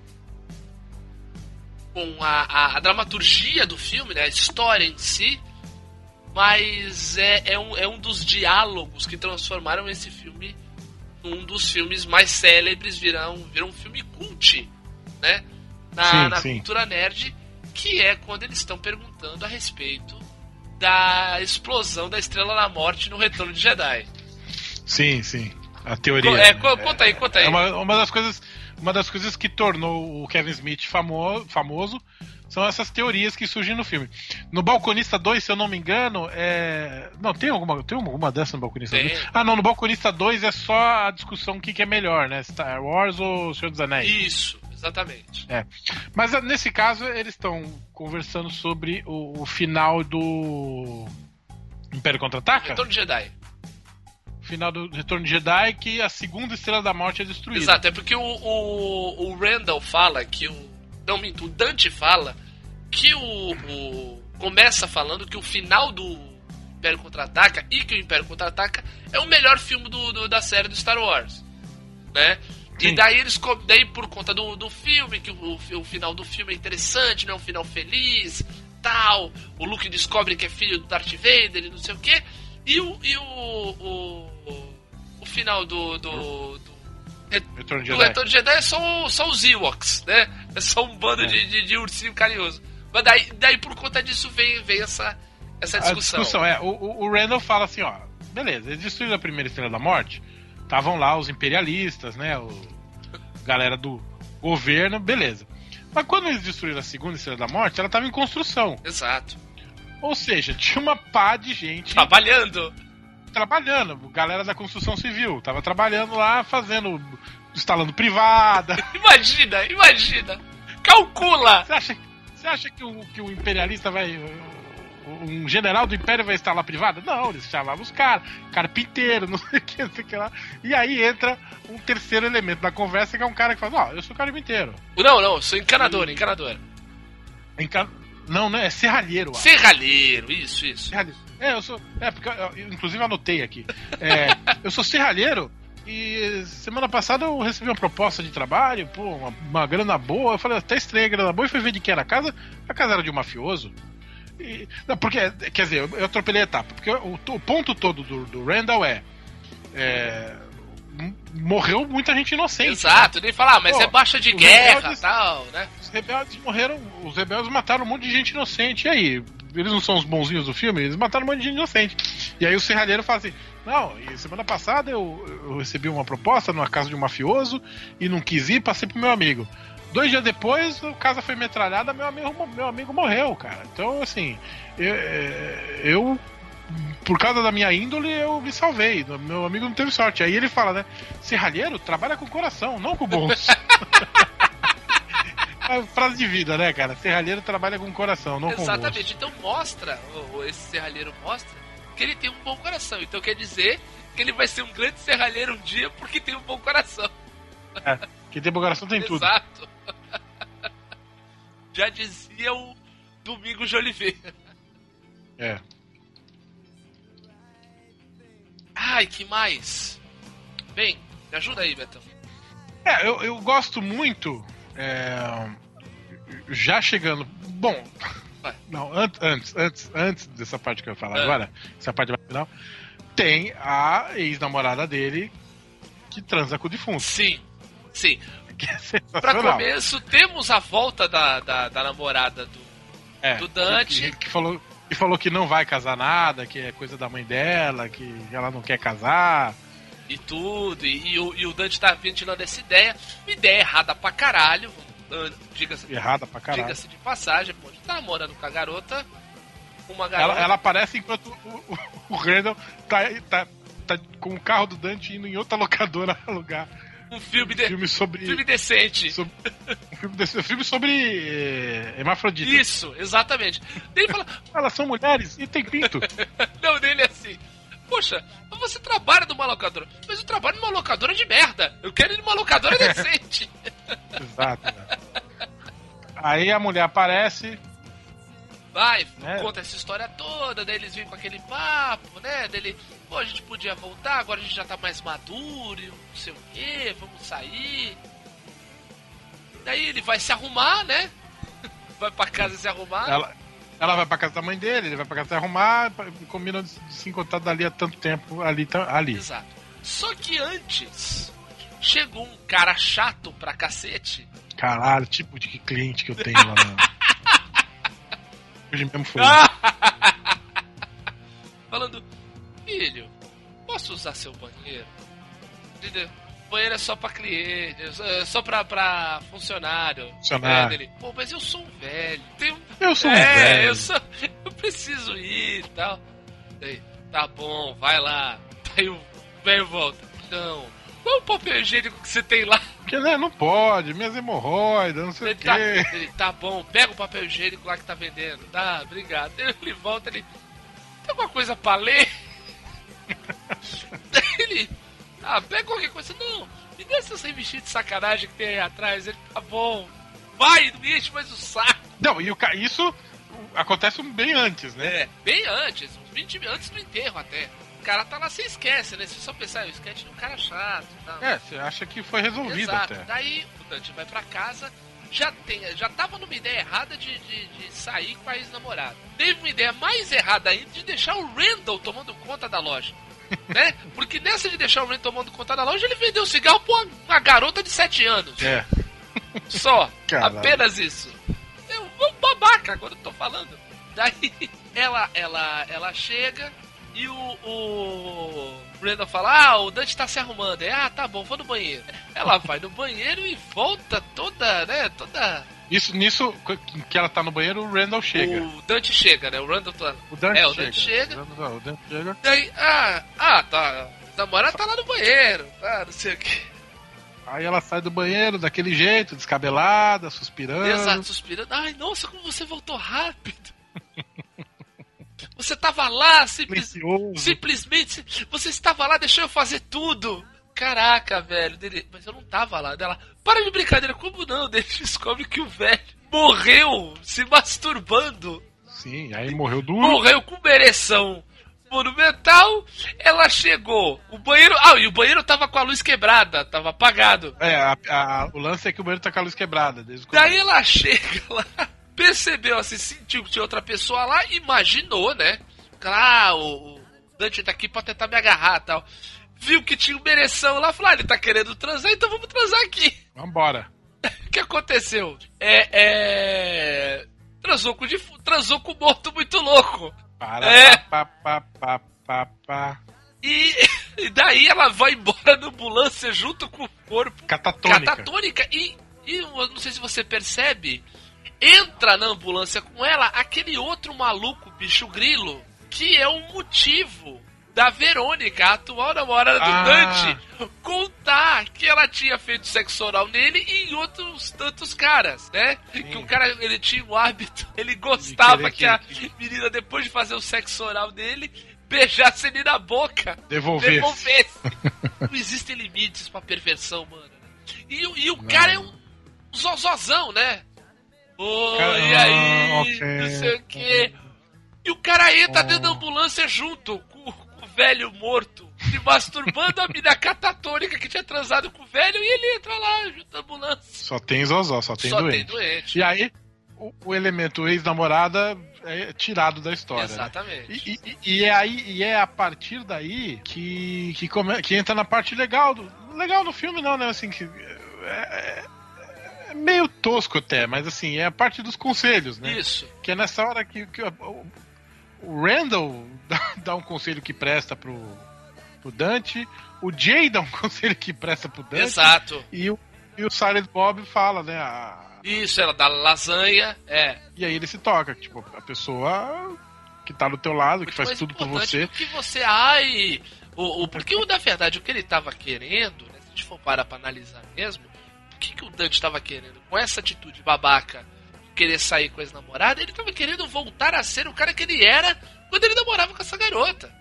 Speaker 1: com a, a, a dramaturgia do filme, né? a história em si. Mas é, é, um, é um dos diálogos que transformaram esse filme num dos filmes mais célebres, viram, viram um filme cult, né? Na,
Speaker 2: Sim,
Speaker 1: na
Speaker 2: sim.
Speaker 1: cultura nerd, que é quando eles estão perguntando a respeito da explosão da Estrela da Morte no Retorno de Jedi.
Speaker 2: Sim, sim. A teoria.
Speaker 1: Co- é, co- conta aí, conta aí.
Speaker 2: É uma, uma das coisas, uma das coisas que tornou o Kevin Smith famo, famoso são essas teorias que surgem no filme. No Balconista 2, se eu não me engano, é. Não, tem alguma, tem alguma dessa no Balconista
Speaker 1: Tem.
Speaker 2: 2? Ah, não, no Balconista 2 é só a discussão o que, que é melhor, né? Star Wars ou Senhor dos Anéis.
Speaker 1: Isso, exatamente.
Speaker 2: É. Mas ah, nesse caso, eles estão conversando sobre o, o final do. Império Contra-Ataca?
Speaker 1: Retorno de Jedi.
Speaker 2: Final do Retorno de Jedi, que a segunda estrela da morte é destruída.
Speaker 1: Exato, é porque o, o, o Randall fala que o. Não, minto, o Dante fala que o, o. Começa falando que o final do Império Contra-Ataca e que o Império Contra-Ataca é o melhor filme do, do- da série do Star Wars. Né? E
Speaker 2: Sim.
Speaker 1: daí eles. Daí por conta do, do filme, que o, o final do filme é interessante, não é um final feliz, tal. O Luke descobre que é filho do Darth Vader e não sei o quê. E o. E o, o, o final do- do, do
Speaker 2: Retorno de
Speaker 1: o
Speaker 2: Jedi.
Speaker 1: Retorno de Jedi é só, só os Ewoks, né? É só um bando
Speaker 2: É.
Speaker 1: de, de, de ursinho carinhoso. Mas daí, daí por conta disso vem, vem essa, essa
Speaker 2: A
Speaker 1: discussão.
Speaker 2: discussão é, o, o- Randall fala assim, ó, beleza, eles destruíram a primeira estrela da morte, estavam lá os imperialistas, né, o galera do governo, beleza. Mas quando eles destruíram a segunda estrela da morte, ela estava em construção.
Speaker 1: Exato.
Speaker 2: Ou seja, tinha uma pá de gente
Speaker 1: Trabalhando.
Speaker 2: trabalhando, galera da construção civil, tava trabalhando lá, fazendo, instalando privada.
Speaker 1: Imagina, imagina. Calcula.
Speaker 2: Você acha, você acha que, o, que o imperialista vai. Um general do império vai instalar privada? Não, eles chamavam os caras, carpinteiro, não sei o que, não sei o que lá. E aí entra um terceiro elemento da conversa, que é um cara que fala: Ó, eu sou carpinteiro.
Speaker 1: Não, não, eu sou encanador, encanador.
Speaker 2: Enca- Não, não, é serralheiro.
Speaker 1: Serralheiro, isso, isso.
Speaker 2: Serralheiro. É, eu sou. É, porque eu, eu, inclusive anotei aqui. É, eu sou serralheiro e semana passada eu recebi uma proposta de trabalho, pô, uma, uma grana boa. Eu falei, até estranha a grana boa e fui ver de que era a casa. A casa era de um mafioso. E- não, porque, quer dizer, eu, eu atropelei a etapa. Porque o, o ponto todo do, do Randall é. é, morreu muita gente inocente.
Speaker 1: Exato, nem falar, ah, mas
Speaker 2: Pô,
Speaker 1: é baixa de guerra
Speaker 2: rebeldes-
Speaker 1: tal, né?
Speaker 2: Os rebeldes morreram. Os rebeldes mataram um monte de gente inocente. E aí? Eles não são os bonzinhos do filme? Eles mataram um monte de gente inocente. E aí o serralheiro fala assim: Não, semana passada eu, eu recebi uma proposta numa casa de um mafioso e não quis ir, passei pro meu amigo. Dois dias depois, a casa foi metralhada, meu amigo, meu amigo morreu, cara. Então, assim, eu, eu por causa da minha índole, eu me salvei. Meu amigo não teve sorte. Aí ele fala, né? Serralheiro trabalha com o coração, não com o bolso. É frase de vida, né, cara? Serralheiro trabalha com o coração, não com o bolso.
Speaker 1: Exatamente. Então mostra, o- o- esse serralheiro mostra que ele tem um bom coração. Então quer dizer que ele vai ser um grande serralheiro um dia porque tem um bom coração.
Speaker 2: Quem tem bom coração tem tudo.
Speaker 1: Exato. Já dizia o Domingos de Oliveira.
Speaker 2: É.
Speaker 1: Ai, que mais? Bem, me ajuda aí, Betão.
Speaker 2: É, eu, eu gosto muito. é, já chegando. Bom.
Speaker 1: Vai.
Speaker 2: Não, antes, antes, antes, antes dessa parte que eu ia falar
Speaker 1: É.
Speaker 2: agora, essa parte final, tem a ex-namorada dele que transa com o defunto.
Speaker 1: Sim, sim.
Speaker 2: É
Speaker 1: Pra começo, temos a volta da, da, da namorada do.
Speaker 2: É,
Speaker 1: do Dante.
Speaker 2: Que, que falou, que falou que não vai casar nada, que é coisa da mãe dela, que ela não quer casar.
Speaker 1: e tudo, e, e o, e o Dante tá ventilando essa ideia. Uma ideia errada pra caralho, diga-se
Speaker 2: Errada pra caralho.
Speaker 1: diga de passagem, pô, tá namorando com a garota, uma garota.
Speaker 2: Ela, ela aparece enquanto o, o, o Randall tá, tá, tá com o carro do Dante indo em outra locadora alugar
Speaker 1: um filme, de,
Speaker 2: filme sobre.
Speaker 1: filme decente.
Speaker 2: sobre um filme, um filme sobre eh, hermafrodita.
Speaker 1: Isso, exatamente. Daí ele fala,
Speaker 2: Elas são mulheres e tem pinto.
Speaker 1: não, dele é assim. Poxa, mas você trabalha numa locadora. Mas eu trabalho numa locadora de merda. Eu quero ir numa locadora decente.
Speaker 2: Exato. né? Aí a mulher aparece
Speaker 1: Vai,
Speaker 2: É.
Speaker 1: conta essa história toda, daí eles vêm com aquele papo, né? Dele, pô, a gente podia voltar, agora a gente já tá mais maduro, não sei o que, vamos sair. Daí ele vai se arrumar, né? Vai pra casa se arrumar.
Speaker 2: Ela, ela vai pra casa da mãe dele, ele vai pra casa se arrumar, combinam de, se encontrar dali há tanto tempo, ali. ali.
Speaker 1: Exato. Só que antes, chegou um cara chato pra cacete.
Speaker 2: Caralho, tipo de cliente que eu tenho lá Hoje mesmo foi.
Speaker 1: falando: Filho, posso usar seu banheiro? Entendeu? Banheiro é só pra cliente, é só- é só pra, pra funcionário.
Speaker 2: Funcionário.
Speaker 1: É, dele, Pô, mas eu sou um velho. Tenho...
Speaker 2: Eu sou um
Speaker 1: é,
Speaker 2: velho.
Speaker 1: Eu, sou... eu preciso ir e tal. Daí, tá bom, vai lá. Daí o velho volta. Não. Qual o papel higiênico que você tem lá?
Speaker 2: Né, não pode, minhas hemorroidas, não sei
Speaker 1: Ele
Speaker 2: o
Speaker 1: tá,
Speaker 2: quê.
Speaker 1: ele, tá bom, pega o papel higiênico lá que tá vendendo. Tá, obrigado. Ele volta, ele. Tem alguma coisa pra ler? Ele. Ah, pega qualquer coisa. Não, me dá essas revistinhas de sacanagem que tem aí atrás. Ele tá bom. Vai, não me enche mais o saco.
Speaker 2: Não, e o isso acontece bem antes, né?
Speaker 1: É, bem antes, uns 20 minutos antes do enterro até. O cara tá lá, você esquece, né? Se só pensar, o sketch de um cara chato e tal.
Speaker 2: É, você acha que foi resolvido
Speaker 1: Exato.
Speaker 2: até.
Speaker 1: Daí o Dante vai pra casa, já tem, já tava numa ideia errada de, de, de sair com a ex-namorada. Teve uma ideia mais errada ainda de deixar o Randall tomando conta da loja. né? Porque nessa de deixar o Randall tomando conta da loja, ele vendeu cigarro pra uma, uma garota de 7 anos.
Speaker 2: É.
Speaker 1: Só.
Speaker 2: Caralho.
Speaker 1: Apenas isso. É um babaca, agora eu tô falando. Daí ela, ela, ela chega e o, o Randall fala: Ah, o Dante tá se arrumando. É, ah, tá bom, vou no banheiro. Ela vai no banheiro e volta toda, né? Toda.
Speaker 2: Isso, nisso que ela tá no banheiro, o Randall chega.
Speaker 1: O Dante chega, né? O Randall tá.
Speaker 2: O Dante
Speaker 1: é, o
Speaker 2: chega.
Speaker 1: Dante chega.
Speaker 2: O Dante, o Dante chega.
Speaker 1: Daí, ah, ah, tá. A namorada tá lá no banheiro, tá, não sei o que.
Speaker 2: Aí ela sai do banheiro daquele jeito, descabelada, suspirando.
Speaker 1: Exato, suspirando. Ai, nossa, como você voltou rápido. Você tava lá, simples, simplesmente. Você estava lá, deixou eu fazer tudo. Caraca, velho. Dele, mas eu não tava lá. Dela, para de brincadeira, como não? Daí ele descobre que o velho morreu se masturbando.
Speaker 2: Sim, aí morreu duro.
Speaker 1: Morreu com uma ereção monumental. Ela chegou. O banheiro. Ah, e o banheiro tava com a luz quebrada, tava apagado.
Speaker 2: É, a- a- o lance é que o banheiro tá com a luz quebrada. Desde o
Speaker 1: Daí ela chega lá, percebeu, assim, sentiu que tinha outra pessoa lá, imaginou, né? Ah, o, Dante tá aqui pra tentar me agarrar e tal. Viu que tinha uma ereção lá, falou, ah, ele tá querendo transar, então vamos transar aqui.
Speaker 2: Vambora.
Speaker 1: O que aconteceu? É, é... Transou com, o defu- transou com o morto muito louco.
Speaker 2: Para,
Speaker 1: É.
Speaker 2: pá, pá, pá, pá, pá.
Speaker 1: E, e daí ela vai embora na ambulância junto com o corpo.
Speaker 2: Catatônica.
Speaker 1: Catatônica. E, e eu não sei se você percebe, entra na ambulância com ela aquele outro maluco, bicho grilo, que é o motivo da Verônica, a atual namorada do
Speaker 2: Ah.
Speaker 1: Dante, contar que ela tinha feito sexo oral nele e em outros tantos caras, né? Que o cara, ele tinha um hábito, ele gostava
Speaker 2: querer
Speaker 1: que a
Speaker 2: que-
Speaker 1: menina, depois de fazer o sexo oral dele, beijasse ele na boca
Speaker 2: Devolver.
Speaker 1: devolvesse. não existem limites pra perversão, mano. E, o- e o cara é um zozozão, né? Oi,
Speaker 2: Cara-
Speaker 1: e aí?
Speaker 2: Ah, ok.
Speaker 1: Não sei o quê. E o cara entra dentro da ambulância junto com, com o velho morto, se masturbando a mina catatônica que tinha transado com o velho, e ele entra lá junto da ambulância.
Speaker 2: Só tem zozó, só tem
Speaker 1: Só
Speaker 2: doente.
Speaker 1: tem doente.
Speaker 2: E aí, o, o elemento ex-namorada é tirado da história. né?
Speaker 1: Exatamente.
Speaker 2: E, e- e é aí, e é a partir daí que, que, come- que entra na parte legal do. Legal do filme, não, né? Assim, que. É, é- meio tosco até, mas assim, é a parte dos conselhos, né?
Speaker 1: Isso.
Speaker 2: Que é nessa hora que, que o, o Randall dá, dá um conselho que presta pro, pro Dante, o Jay dá um conselho que presta pro Dante,
Speaker 1: Exato.
Speaker 2: e o, e o Silent Bob fala, né? a-
Speaker 1: Isso, ela dá lasanha, é.
Speaker 2: e aí ele se toca, tipo, a pessoa que tá do teu lado, que
Speaker 1: Muito
Speaker 2: faz
Speaker 1: mais
Speaker 2: tudo por você.
Speaker 1: que você, ai. O, o, porque, na verdade, o que ele tava querendo, né, se a gente for parar pra analisar mesmo, o que, que o Dante tava querendo? Com essa atitude babaca, de querer sair com a ex-namorada, ele tava querendo voltar a ser o cara que ele era quando ele namorava com essa garota.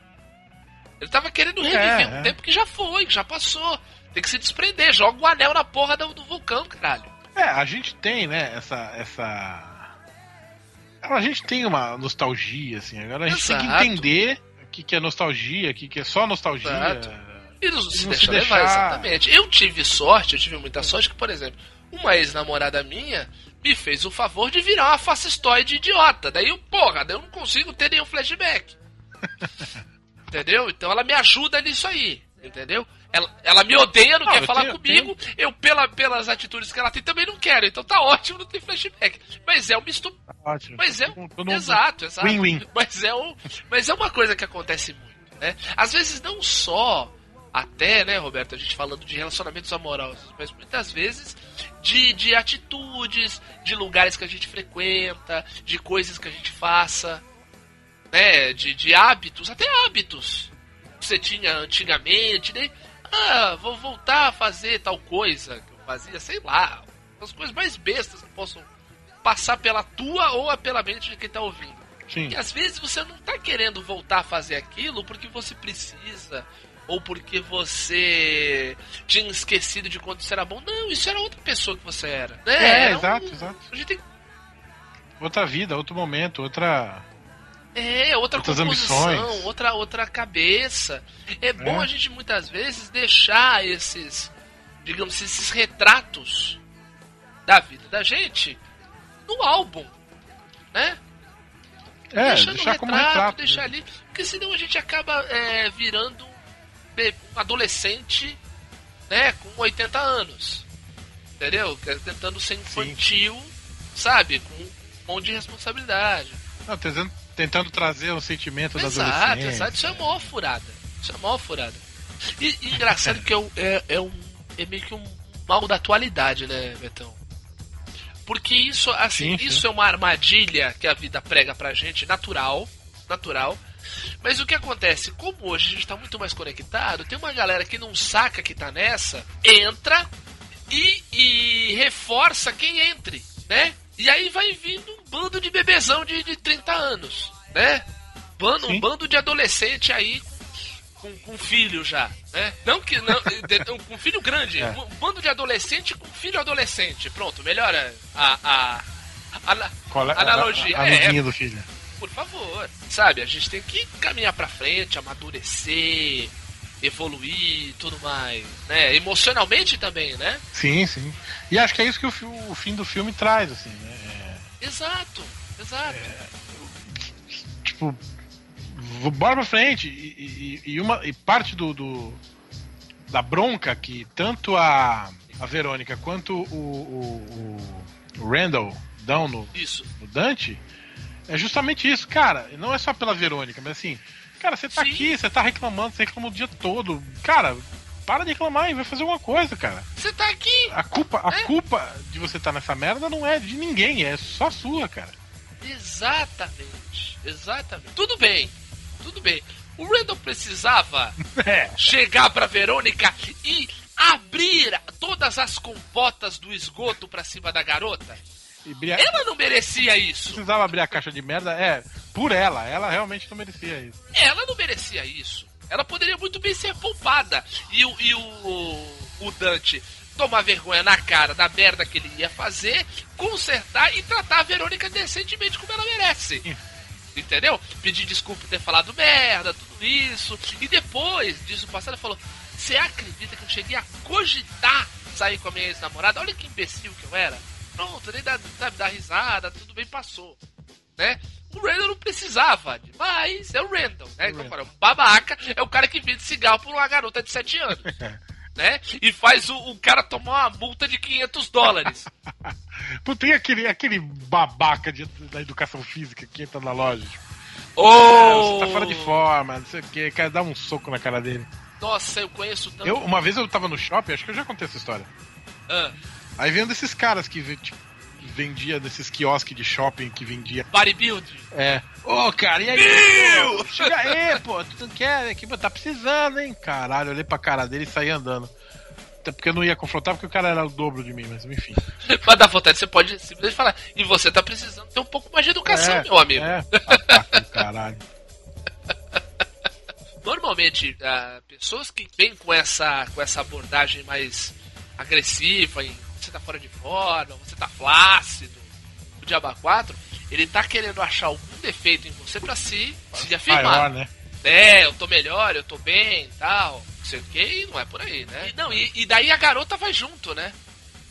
Speaker 1: Ele tava querendo reviver um
Speaker 2: é.
Speaker 1: tempo que já foi, que já passou. Tem que se desprender, joga o anel na porra do, do vulcão, caralho.
Speaker 2: É, a gente tem, né, essa. essa A gente tem uma nostalgia, assim. Agora a gente tem que
Speaker 1: Exato.
Speaker 2: entender o que, que é nostalgia, o que, que é só nostalgia.
Speaker 1: Exato. E não se
Speaker 2: não
Speaker 1: deixa
Speaker 2: se
Speaker 1: levar,
Speaker 2: deixar-
Speaker 1: exatamente. Eu tive sorte, eu tive muita sorte que, por exemplo, uma ex-namorada minha me fez o favor de virar uma fascistoide idiota. Daí eu, porra, daí eu não consigo ter nenhum flashback. entendeu? Então ela me ajuda nisso aí, entendeu? Ela, ela me odeia, não
Speaker 2: Não,
Speaker 1: quer falar
Speaker 2: tenho-
Speaker 1: comigo. Eu, pela, pelas atitudes que ela tem, também não quero. Então tá ótimo, não tem flashback. Mas é uma estu...
Speaker 2: Ótimo.
Speaker 1: Mas é.
Speaker 2: Mundo-
Speaker 1: Exato, exato.
Speaker 2: Win-win.
Speaker 1: Mas é, um, mas é uma coisa que acontece muito, né? Às vezes não só, até, né, Roberto, a gente falando de relacionamentos amorosos, mas muitas vezes de, de atitudes, de lugares que a gente frequenta, de coisas que a gente faça, né? De, de hábitos, até hábitos que você tinha antigamente, né? Ah, vou voltar a fazer tal coisa que eu fazia, sei lá, as coisas mais bestas que possam passar pela tua ou pela mente de quem tá ouvindo.
Speaker 2: Sim.
Speaker 1: E às vezes você não tá querendo voltar a fazer aquilo porque você precisa, ou porque você tinha esquecido de quando isso era bom. Não, isso era outra pessoa que você era. Né?
Speaker 2: É,
Speaker 1: Era um-
Speaker 2: exato, exato.
Speaker 1: A gente tem
Speaker 2: Outra vida, outro momento, outra.
Speaker 1: É, outra
Speaker 2: Outras
Speaker 1: composição,
Speaker 2: ambições.
Speaker 1: outra, outra cabeça. É bom
Speaker 2: É.
Speaker 1: a gente muitas vezes deixar esses, digamos, esses retratos da vida da gente no álbum, né?
Speaker 2: É, deixar como
Speaker 1: retrato,
Speaker 2: retrato.
Speaker 1: deixar ali, porque senão a gente acaba é, virando um adolescente, né, com 80 anos, entendeu? É Tentando ser infantil, sabe, com um monte de responsabilidade.
Speaker 2: Não, tentando, tentando trazer o sentimento da
Speaker 1: Exato,
Speaker 2: adolescência.
Speaker 1: exato. Isso é mó furada. Isso é mó furada. E, e engraçado que é, é um. É meio que um mal da atualidade, né, Betão? Porque isso, assim,
Speaker 2: Sim, sim.
Speaker 1: isso é uma armadilha que a vida prega pra gente, natural. Natural. Mas o que acontece? Como hoje a gente tá muito mais conectado, tem uma galera que não saca que tá nessa, entra e, e reforça quem entre, né? E aí vai vindo um bando de bebezão de, de 30 anos, né? Bando, um bando de adolescente aí com, com filho já, né? Não que não, com filho grande,
Speaker 2: É.
Speaker 1: um bando de adolescente com filho adolescente. Pronto, melhora a, a, a-
Speaker 2: Qual é-
Speaker 1: Analogia,
Speaker 2: A, a,
Speaker 1: é.
Speaker 2: amiguinha do filho.
Speaker 1: Por favor, sabe? A gente tem que caminhar pra frente, amadurecer, evoluir, e tudo mais, né? Emocionalmente também, né?
Speaker 2: Sim, sim. E acho que é isso que o, o fim do filme traz, assim, né?
Speaker 1: Exato, exato.
Speaker 2: É. tipo, bora pra frente. E, e- e uma, e parte do, do- da bronca que tanto a, a Verônica quanto o, o, o- Randall dão no, no Dante é justamente isso, cara. Não é só pela Verônica, mas assim, cara, você tá
Speaker 1: Sim.
Speaker 2: aqui, você tá reclamando, você reclama o dia todo. Cara, para de reclamar e vai fazer alguma coisa, cara.
Speaker 1: Você tá aqui.
Speaker 2: A culpa, a
Speaker 1: É.
Speaker 2: culpa de você estar nessa merda não é de ninguém, é só sua, cara.
Speaker 1: Exatamente. Exatamente. Tudo bem. Tudo bem. O Randall precisava
Speaker 2: É.
Speaker 1: chegar pra Verônica e abrir todas as compotas do esgoto pra cima da garota.
Speaker 2: Bria-
Speaker 1: Ela não merecia isso.
Speaker 2: precisava abrir a caixa de merda, é, por ela, ela realmente não merecia isso.
Speaker 1: Ela não merecia isso. Ela poderia muito bem ser poupada. E o, e o, o Dante tomar vergonha na cara da merda que ele ia fazer, consertar e tratar a Verônica decentemente como ela merece. Entendeu? Pedir desculpa por ter falado merda, tudo isso. E depois disso passado, ele falou: Você acredita que eu cheguei a cogitar sair com a minha ex-namorada? Olha que imbecil que eu era. Pronto, nem dá, sabe, dá risada, tudo bem, passou. Né? O Randall não precisava, mas é o Randall, né? Então,
Speaker 2: Randall.
Speaker 1: para, o babaca é o cara que vende cigarro por uma garota de 7 anos. né? E faz o, o cara tomar uma multa de 500 dólares.
Speaker 2: Pô, tem aquele, aquele babaca de- da educação física que entra na loja. Tipo,
Speaker 1: Oh!
Speaker 2: Você tá fora de forma, não sei o que, quer dar um soco na cara dele.
Speaker 1: Nossa, eu conheço tanto.
Speaker 2: Eu, uma vez eu tava no shopping, acho que eu já contei essa história.
Speaker 1: Ah,
Speaker 2: Aí veio um desses caras que tipo, vendia desses quiosques de shopping que vendia.
Speaker 1: bodybuilding.
Speaker 2: É. Ô, cara, e aí? Pô, chega aí, pô, tu não quer aqui, pô, tá precisando, hein? Caralho, olhei pra cara dele e saí andando. Até porque eu não ia confrontar, porque o cara era o dobro de mim, mas enfim.
Speaker 1: Mas dá vontade, você pode simplesmente falar. E você tá precisando ter um pouco mais de educação,
Speaker 2: é,
Speaker 1: meu amigo.
Speaker 2: É, babaca do caralho.
Speaker 1: Normalmente, ah, pessoas que vêm com essa, com essa abordagem mais agressiva, tá fora de forma, você tá flácido, o Diaba 4, ele tá querendo achar algum defeito em você pra se, se afirmar.
Speaker 2: Maior, né?
Speaker 1: É, eu tô melhor, eu tô bem e tal. Não sei o que, e não é por aí, né? E, não, e, e daí a garota vai junto, né?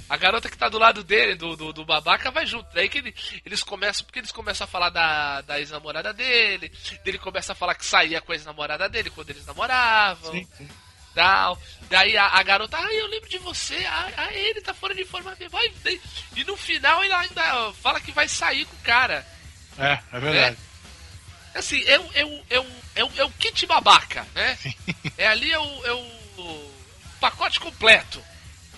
Speaker 1: A garota que tá do lado dele, do, do, do babaca, vai junto. Daí que ele- eles começam, porque eles começam a falar da, da ex-namorada dele, ele começa a falar que saía com a ex-namorada dele quando eles namoravam,
Speaker 2: Sim, sim.
Speaker 1: Tal. Daí a, a garota, ah, eu lembro de você, ah, ah, ele tá fora de forma mesmo. Ai, daí- E no final ele ainda fala que vai sair com o cara.
Speaker 2: É, é verdade.
Speaker 1: Assim, é o, é o, é o, é o, é o kit babaca, né? É ali é o, é o pacote completo,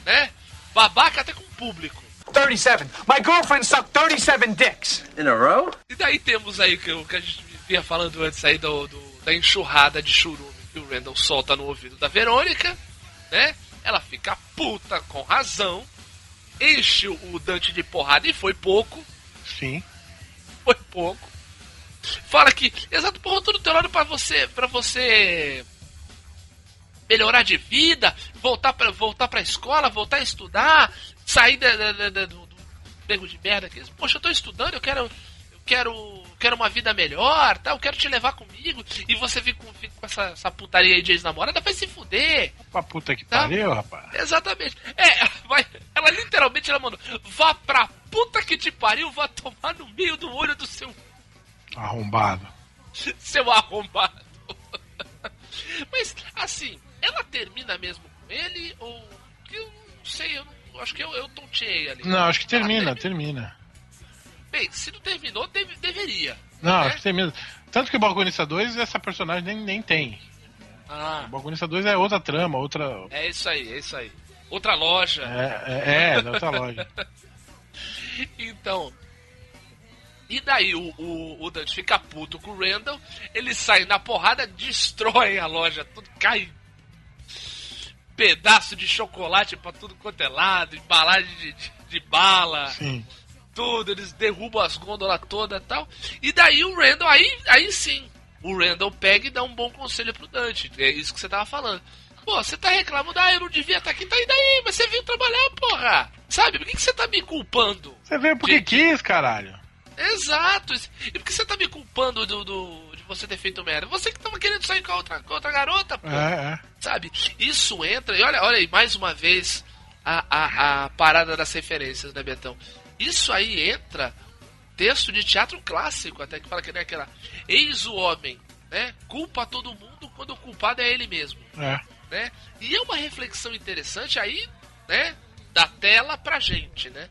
Speaker 1: né? Babaca até com público.
Speaker 5: 37. My girlfriend sucked 37 dicks.
Speaker 4: In a row?
Speaker 1: E daí temos aí que, o que a gente vinha falando antes aí do, do- da enxurrada de churume que o Randall solta no ouvido da Verônica, né? Ela fica puta com razão, enche o Dante de porrada e foi pouco,
Speaker 2: Sim.
Speaker 1: foi pouco. Fala que, exato, porra, eu tô do teu lado pra você, pra você melhorar de vida, voltar pra, voltar pra escola, voltar a estudar, sair da, da- da- do, do de merda aqui. Poxa, eu tô estudando, eu quero, eu quero, quero uma vida melhor, tá? Eu quero te levar comigo e você fica com, com essa, essa putaria aí de ex-namorada, vai se fuder.
Speaker 2: Pra puta que
Speaker 1: Tá.
Speaker 2: pariu, rapaz.
Speaker 1: Exatamente. É, ela vai, ela literalmente ela mandou, vá pra puta que te pariu, vá tomar no meio do olho do seu
Speaker 2: Arrombado.
Speaker 1: seu arrombado. Mas, assim, ela termina mesmo com ele ou. Eu não sei, eu não- acho que eu, eu tonteei ali.
Speaker 2: Não, acho que termina,
Speaker 1: Ela
Speaker 2: termina.
Speaker 1: Bem, se não terminou, deve- deveria.
Speaker 2: Não,
Speaker 1: né?
Speaker 2: acho que termina. Tanto que o Balconista 2, essa personagem nem, nem tem.
Speaker 1: Ah,
Speaker 2: O Balconista 2 é outra trama, outra.
Speaker 1: é isso aí, é isso aí. Outra loja.
Speaker 2: É, é, é da outra loja.
Speaker 1: Então. E daí o, o, o Dante fica puto com o Randall, ele sai na porrada, destrói a loja, tudo cai. Pedaço de chocolate pra tudo quanto é lado, embalagem de, de, de bala,
Speaker 2: Sim.
Speaker 1: Tudo, eles derrubam as gôndolas todas e tal. E daí o Randall, aí, aí sim, o Randall pega e dá um bom conselho pro Dante. É isso que você tava falando. Pô, você tá reclamando, ah, eu não devia estar aqui, tá aí daí, mas você veio trabalhar, porra. Sabe, por que, que você tá me culpando?
Speaker 2: Você veio porque
Speaker 1: Gente.
Speaker 2: quis, caralho.
Speaker 1: Exato. E por que você tá me culpando do, do- de você ter feito merda? Você que tava querendo sair com a outra, com a outra garota, pô.
Speaker 2: É, é.
Speaker 1: Sabe? Isso entra. E olha, olha aí, mais uma vez, a, a, a parada das referências, né, Betão? Isso aí entra texto de teatro clássico, até que fala que nem aquela. Eis o homem, né? Culpa todo mundo quando o culpado é ele mesmo
Speaker 2: É.
Speaker 1: né? E é uma reflexão interessante aí, né? Da tela pra gente, né?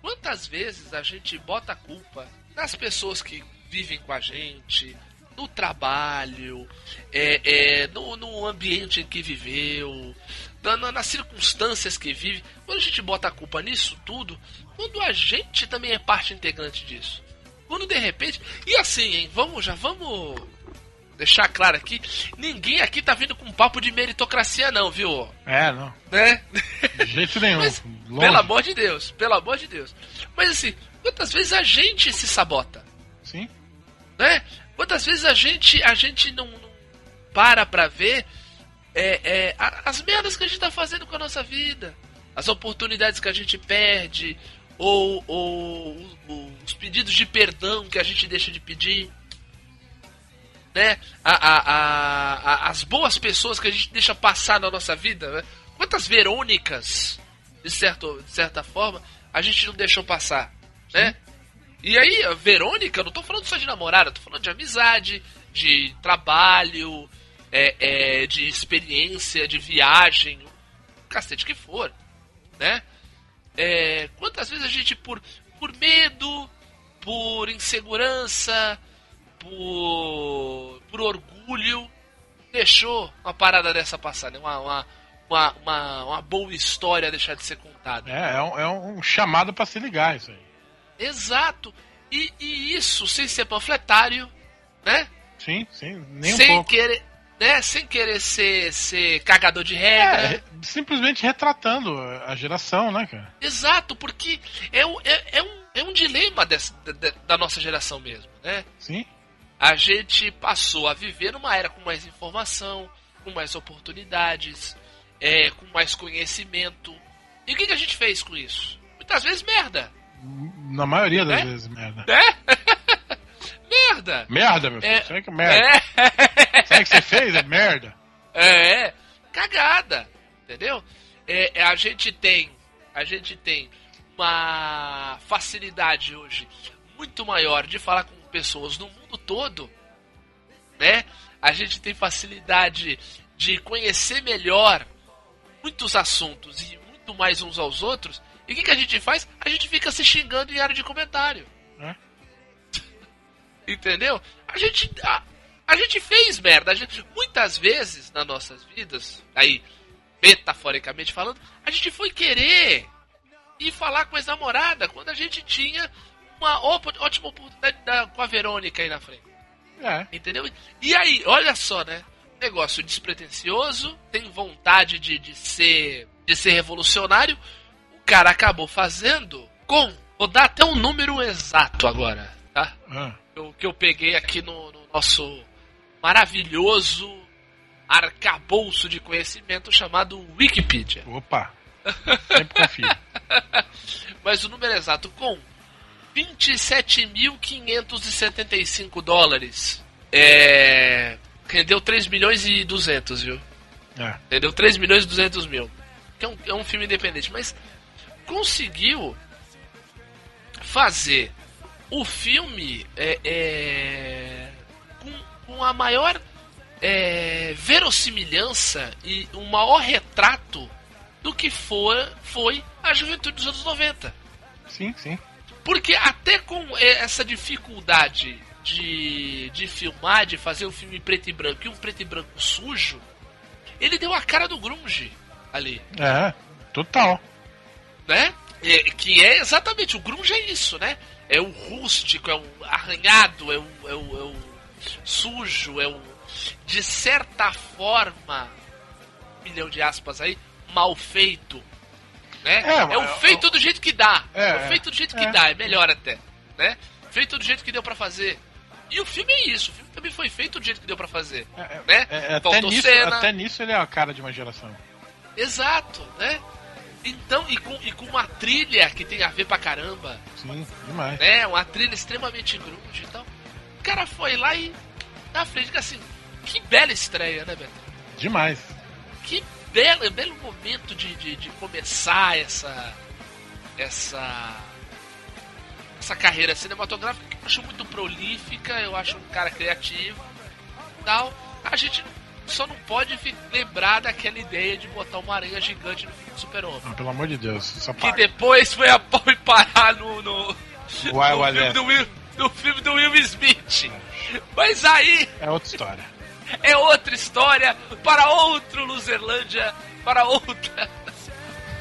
Speaker 1: Quantas vezes a gente bota a culpa nas pessoas que vivem com a gente, no trabalho, é, é, no, no ambiente em que viveu, na- na- nas circunstâncias que vive. Quando a gente bota a culpa nisso tudo, quando a gente também é parte integrante disso. Quando de repente. E assim, hein? Vamos, já vamos deixar claro aqui, ninguém aqui tá vindo com papo de meritocracia não, viu?
Speaker 2: É, não.
Speaker 1: Né?
Speaker 2: De jeito nenhum.
Speaker 1: Mas, pelo amor de Deus, pelo amor de Deus. Mas assim, quantas vezes a gente se sabota,
Speaker 2: Sim.
Speaker 1: né? Quantas vezes a gente a gente não, não para pra ver é, é, as merdas que a gente tá fazendo com a nossa vida, as oportunidades que a gente perde, ou, ou o- o- os pedidos de perdão que a gente deixa de pedir. Né? A- a- a- as boas pessoas que a gente deixa passar na nossa vida. Né? Quantas Verônicas, de, certo, de certa forma, a gente não deixou passar. Né? E aí, a Verônica, eu não tô falando só de namorada, tô falando de amizade, de trabalho, é, é, de experiência, de viagem, o cacete que for, né? É, quantas vezes a gente, por, por medo, por insegurança, por, por orgulho, deixou uma parada dessa passar, né? Uma, uma, uma, uma, uma boa história deixar de ser contada.
Speaker 2: É, é um, é um chamado pra se ligar isso aí.
Speaker 1: Exato. E, e isso sem ser panfletário, né?
Speaker 2: Sim, sim. Nem um
Speaker 1: sem
Speaker 2: pouco.
Speaker 1: querer, né? Sem querer ser, ser cagador de regra.
Speaker 2: É, simplesmente retratando a geração, né, cara?
Speaker 1: Exato, porque é, um- é, é um, é um dilema dessa, da, da- nossa geração mesmo, né?
Speaker 2: Sim.
Speaker 1: A gente passou a viver numa era com mais informação, com mais oportunidades, é, com mais conhecimento. E o que, que a gente fez com isso? Muitas vezes merda,
Speaker 2: Na maioria das
Speaker 1: É?
Speaker 2: vezes, merda.
Speaker 1: né? Merda.
Speaker 2: Merda, meu filho.
Speaker 1: É,
Speaker 2: Sabe que é merda?
Speaker 1: é,
Speaker 2: Sabe que você fez? É merda.
Speaker 1: é, cagada, entendeu? É, é, a gente tem, a gente tem uma facilidade hoje muito maior de falar com pessoas no mundo todo, né? A gente tem facilidade de conhecer melhor muitos assuntos e muito mais uns aos outros. E o que, que a gente faz? A gente fica se xingando em área de comentário. Entendeu? A gente. A, a gente fez merda. A gente- muitas vezes nas nossas vidas, aí, metaforicamente falando, a gente foi querer ir falar com a namorada quando a gente tinha uma ótima oportunidade da- com a Verônica aí na frente.
Speaker 2: É.
Speaker 1: Entendeu? E aí, olha só, né? Negócio despretensioso, tem vontade de, de ser de ser revolucionário. O cara acabou fazendo com. Vou dar até um número exato agora, tá?
Speaker 2: Ah.
Speaker 1: O que eu peguei aqui no, no nosso maravilhoso arcabouço de conhecimento chamado Wikipedia.
Speaker 2: Opa. Sempre confio.
Speaker 1: Mas o número exato com 27.575 dólares. É. Rendeu 3 milhões e 200, viu?
Speaker 2: É.
Speaker 1: Entendeu? 3 milhões e 200 mil. Que é um, é um filme independente. Mas conseguiu fazer o filme é, é, com, com a maior é, verossimilhança e um maior retrato do que for, foi a juventude dos anos 90.
Speaker 2: Sim, sim.
Speaker 1: Porque até com eh, essa dificuldade de, de filmar, de fazer um filme preto e branco e um preto e branco sujo, ele deu a cara do grunge ali,
Speaker 2: É. Total.
Speaker 1: né? É, que é exatamente, o grunge é isso, né? É o rústico, é o arranhado, é o, é o, é o sujo, é o, de certa forma, milhão de aspas aí, mal feito. Né?
Speaker 2: É,
Speaker 1: É, o feito do jeito que dá.
Speaker 2: É,
Speaker 1: É, o feito do jeito que
Speaker 2: é.
Speaker 1: dá, é melhor até. Né? Feito do jeito que deu pra fazer. E o filme é isso, o filme também foi feito do jeito que deu pra fazer.
Speaker 2: É, é,
Speaker 1: né?
Speaker 2: é, até, nisso, até nisso ele é a cara de uma geração.
Speaker 1: Exato, né? Então, e com, e com uma trilha que tem a ver pra caramba,
Speaker 2: Sim, demais.
Speaker 1: né? Uma trilha extremamente grunge e tal. O cara foi lá e na frente, assim, que bela estreia, né, Beto?
Speaker 2: Demais.
Speaker 1: Que belo, belo momento de, de, de começar essa. essa. essa carreira cinematográfica que eu acho muito prolífica, eu acho um cara criativo tal. A gente só não pode lembrar daquela ideia de botar uma aranha gigante no filme do Super-Homem.
Speaker 2: Ah, pelo amor de Deus, só
Speaker 1: Que
Speaker 2: paga.
Speaker 1: depois foi a foi parar no, no,
Speaker 2: Wild
Speaker 1: no, filme
Speaker 2: West.
Speaker 1: do Will, no filme do Will Smith. Mas aí
Speaker 2: É outra história.
Speaker 1: é outra história para outro Luzerlândia, para outra.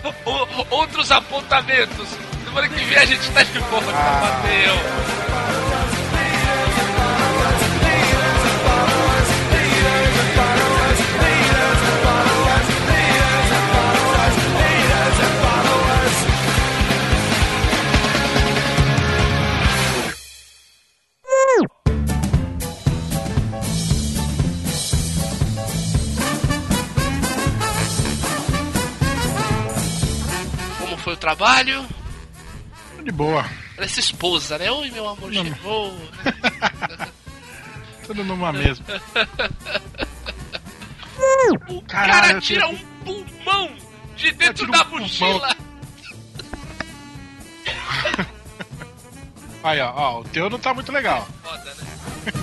Speaker 1: outros apontamentos. Semana que vem a gente tá de volta, Mateu. Como foi o trabalho?
Speaker 2: De boa.
Speaker 1: Parece esposa, né? Oi, meu amor,
Speaker 2: Não.
Speaker 1: chegou.
Speaker 2: Tudo numa mesma.
Speaker 1: O
Speaker 2: Caralho,
Speaker 1: cara tira um pulmão de dentro da
Speaker 2: um
Speaker 1: mochila.
Speaker 2: Aí, ó, ó, o teu não tá muito legal.
Speaker 1: Foda, né?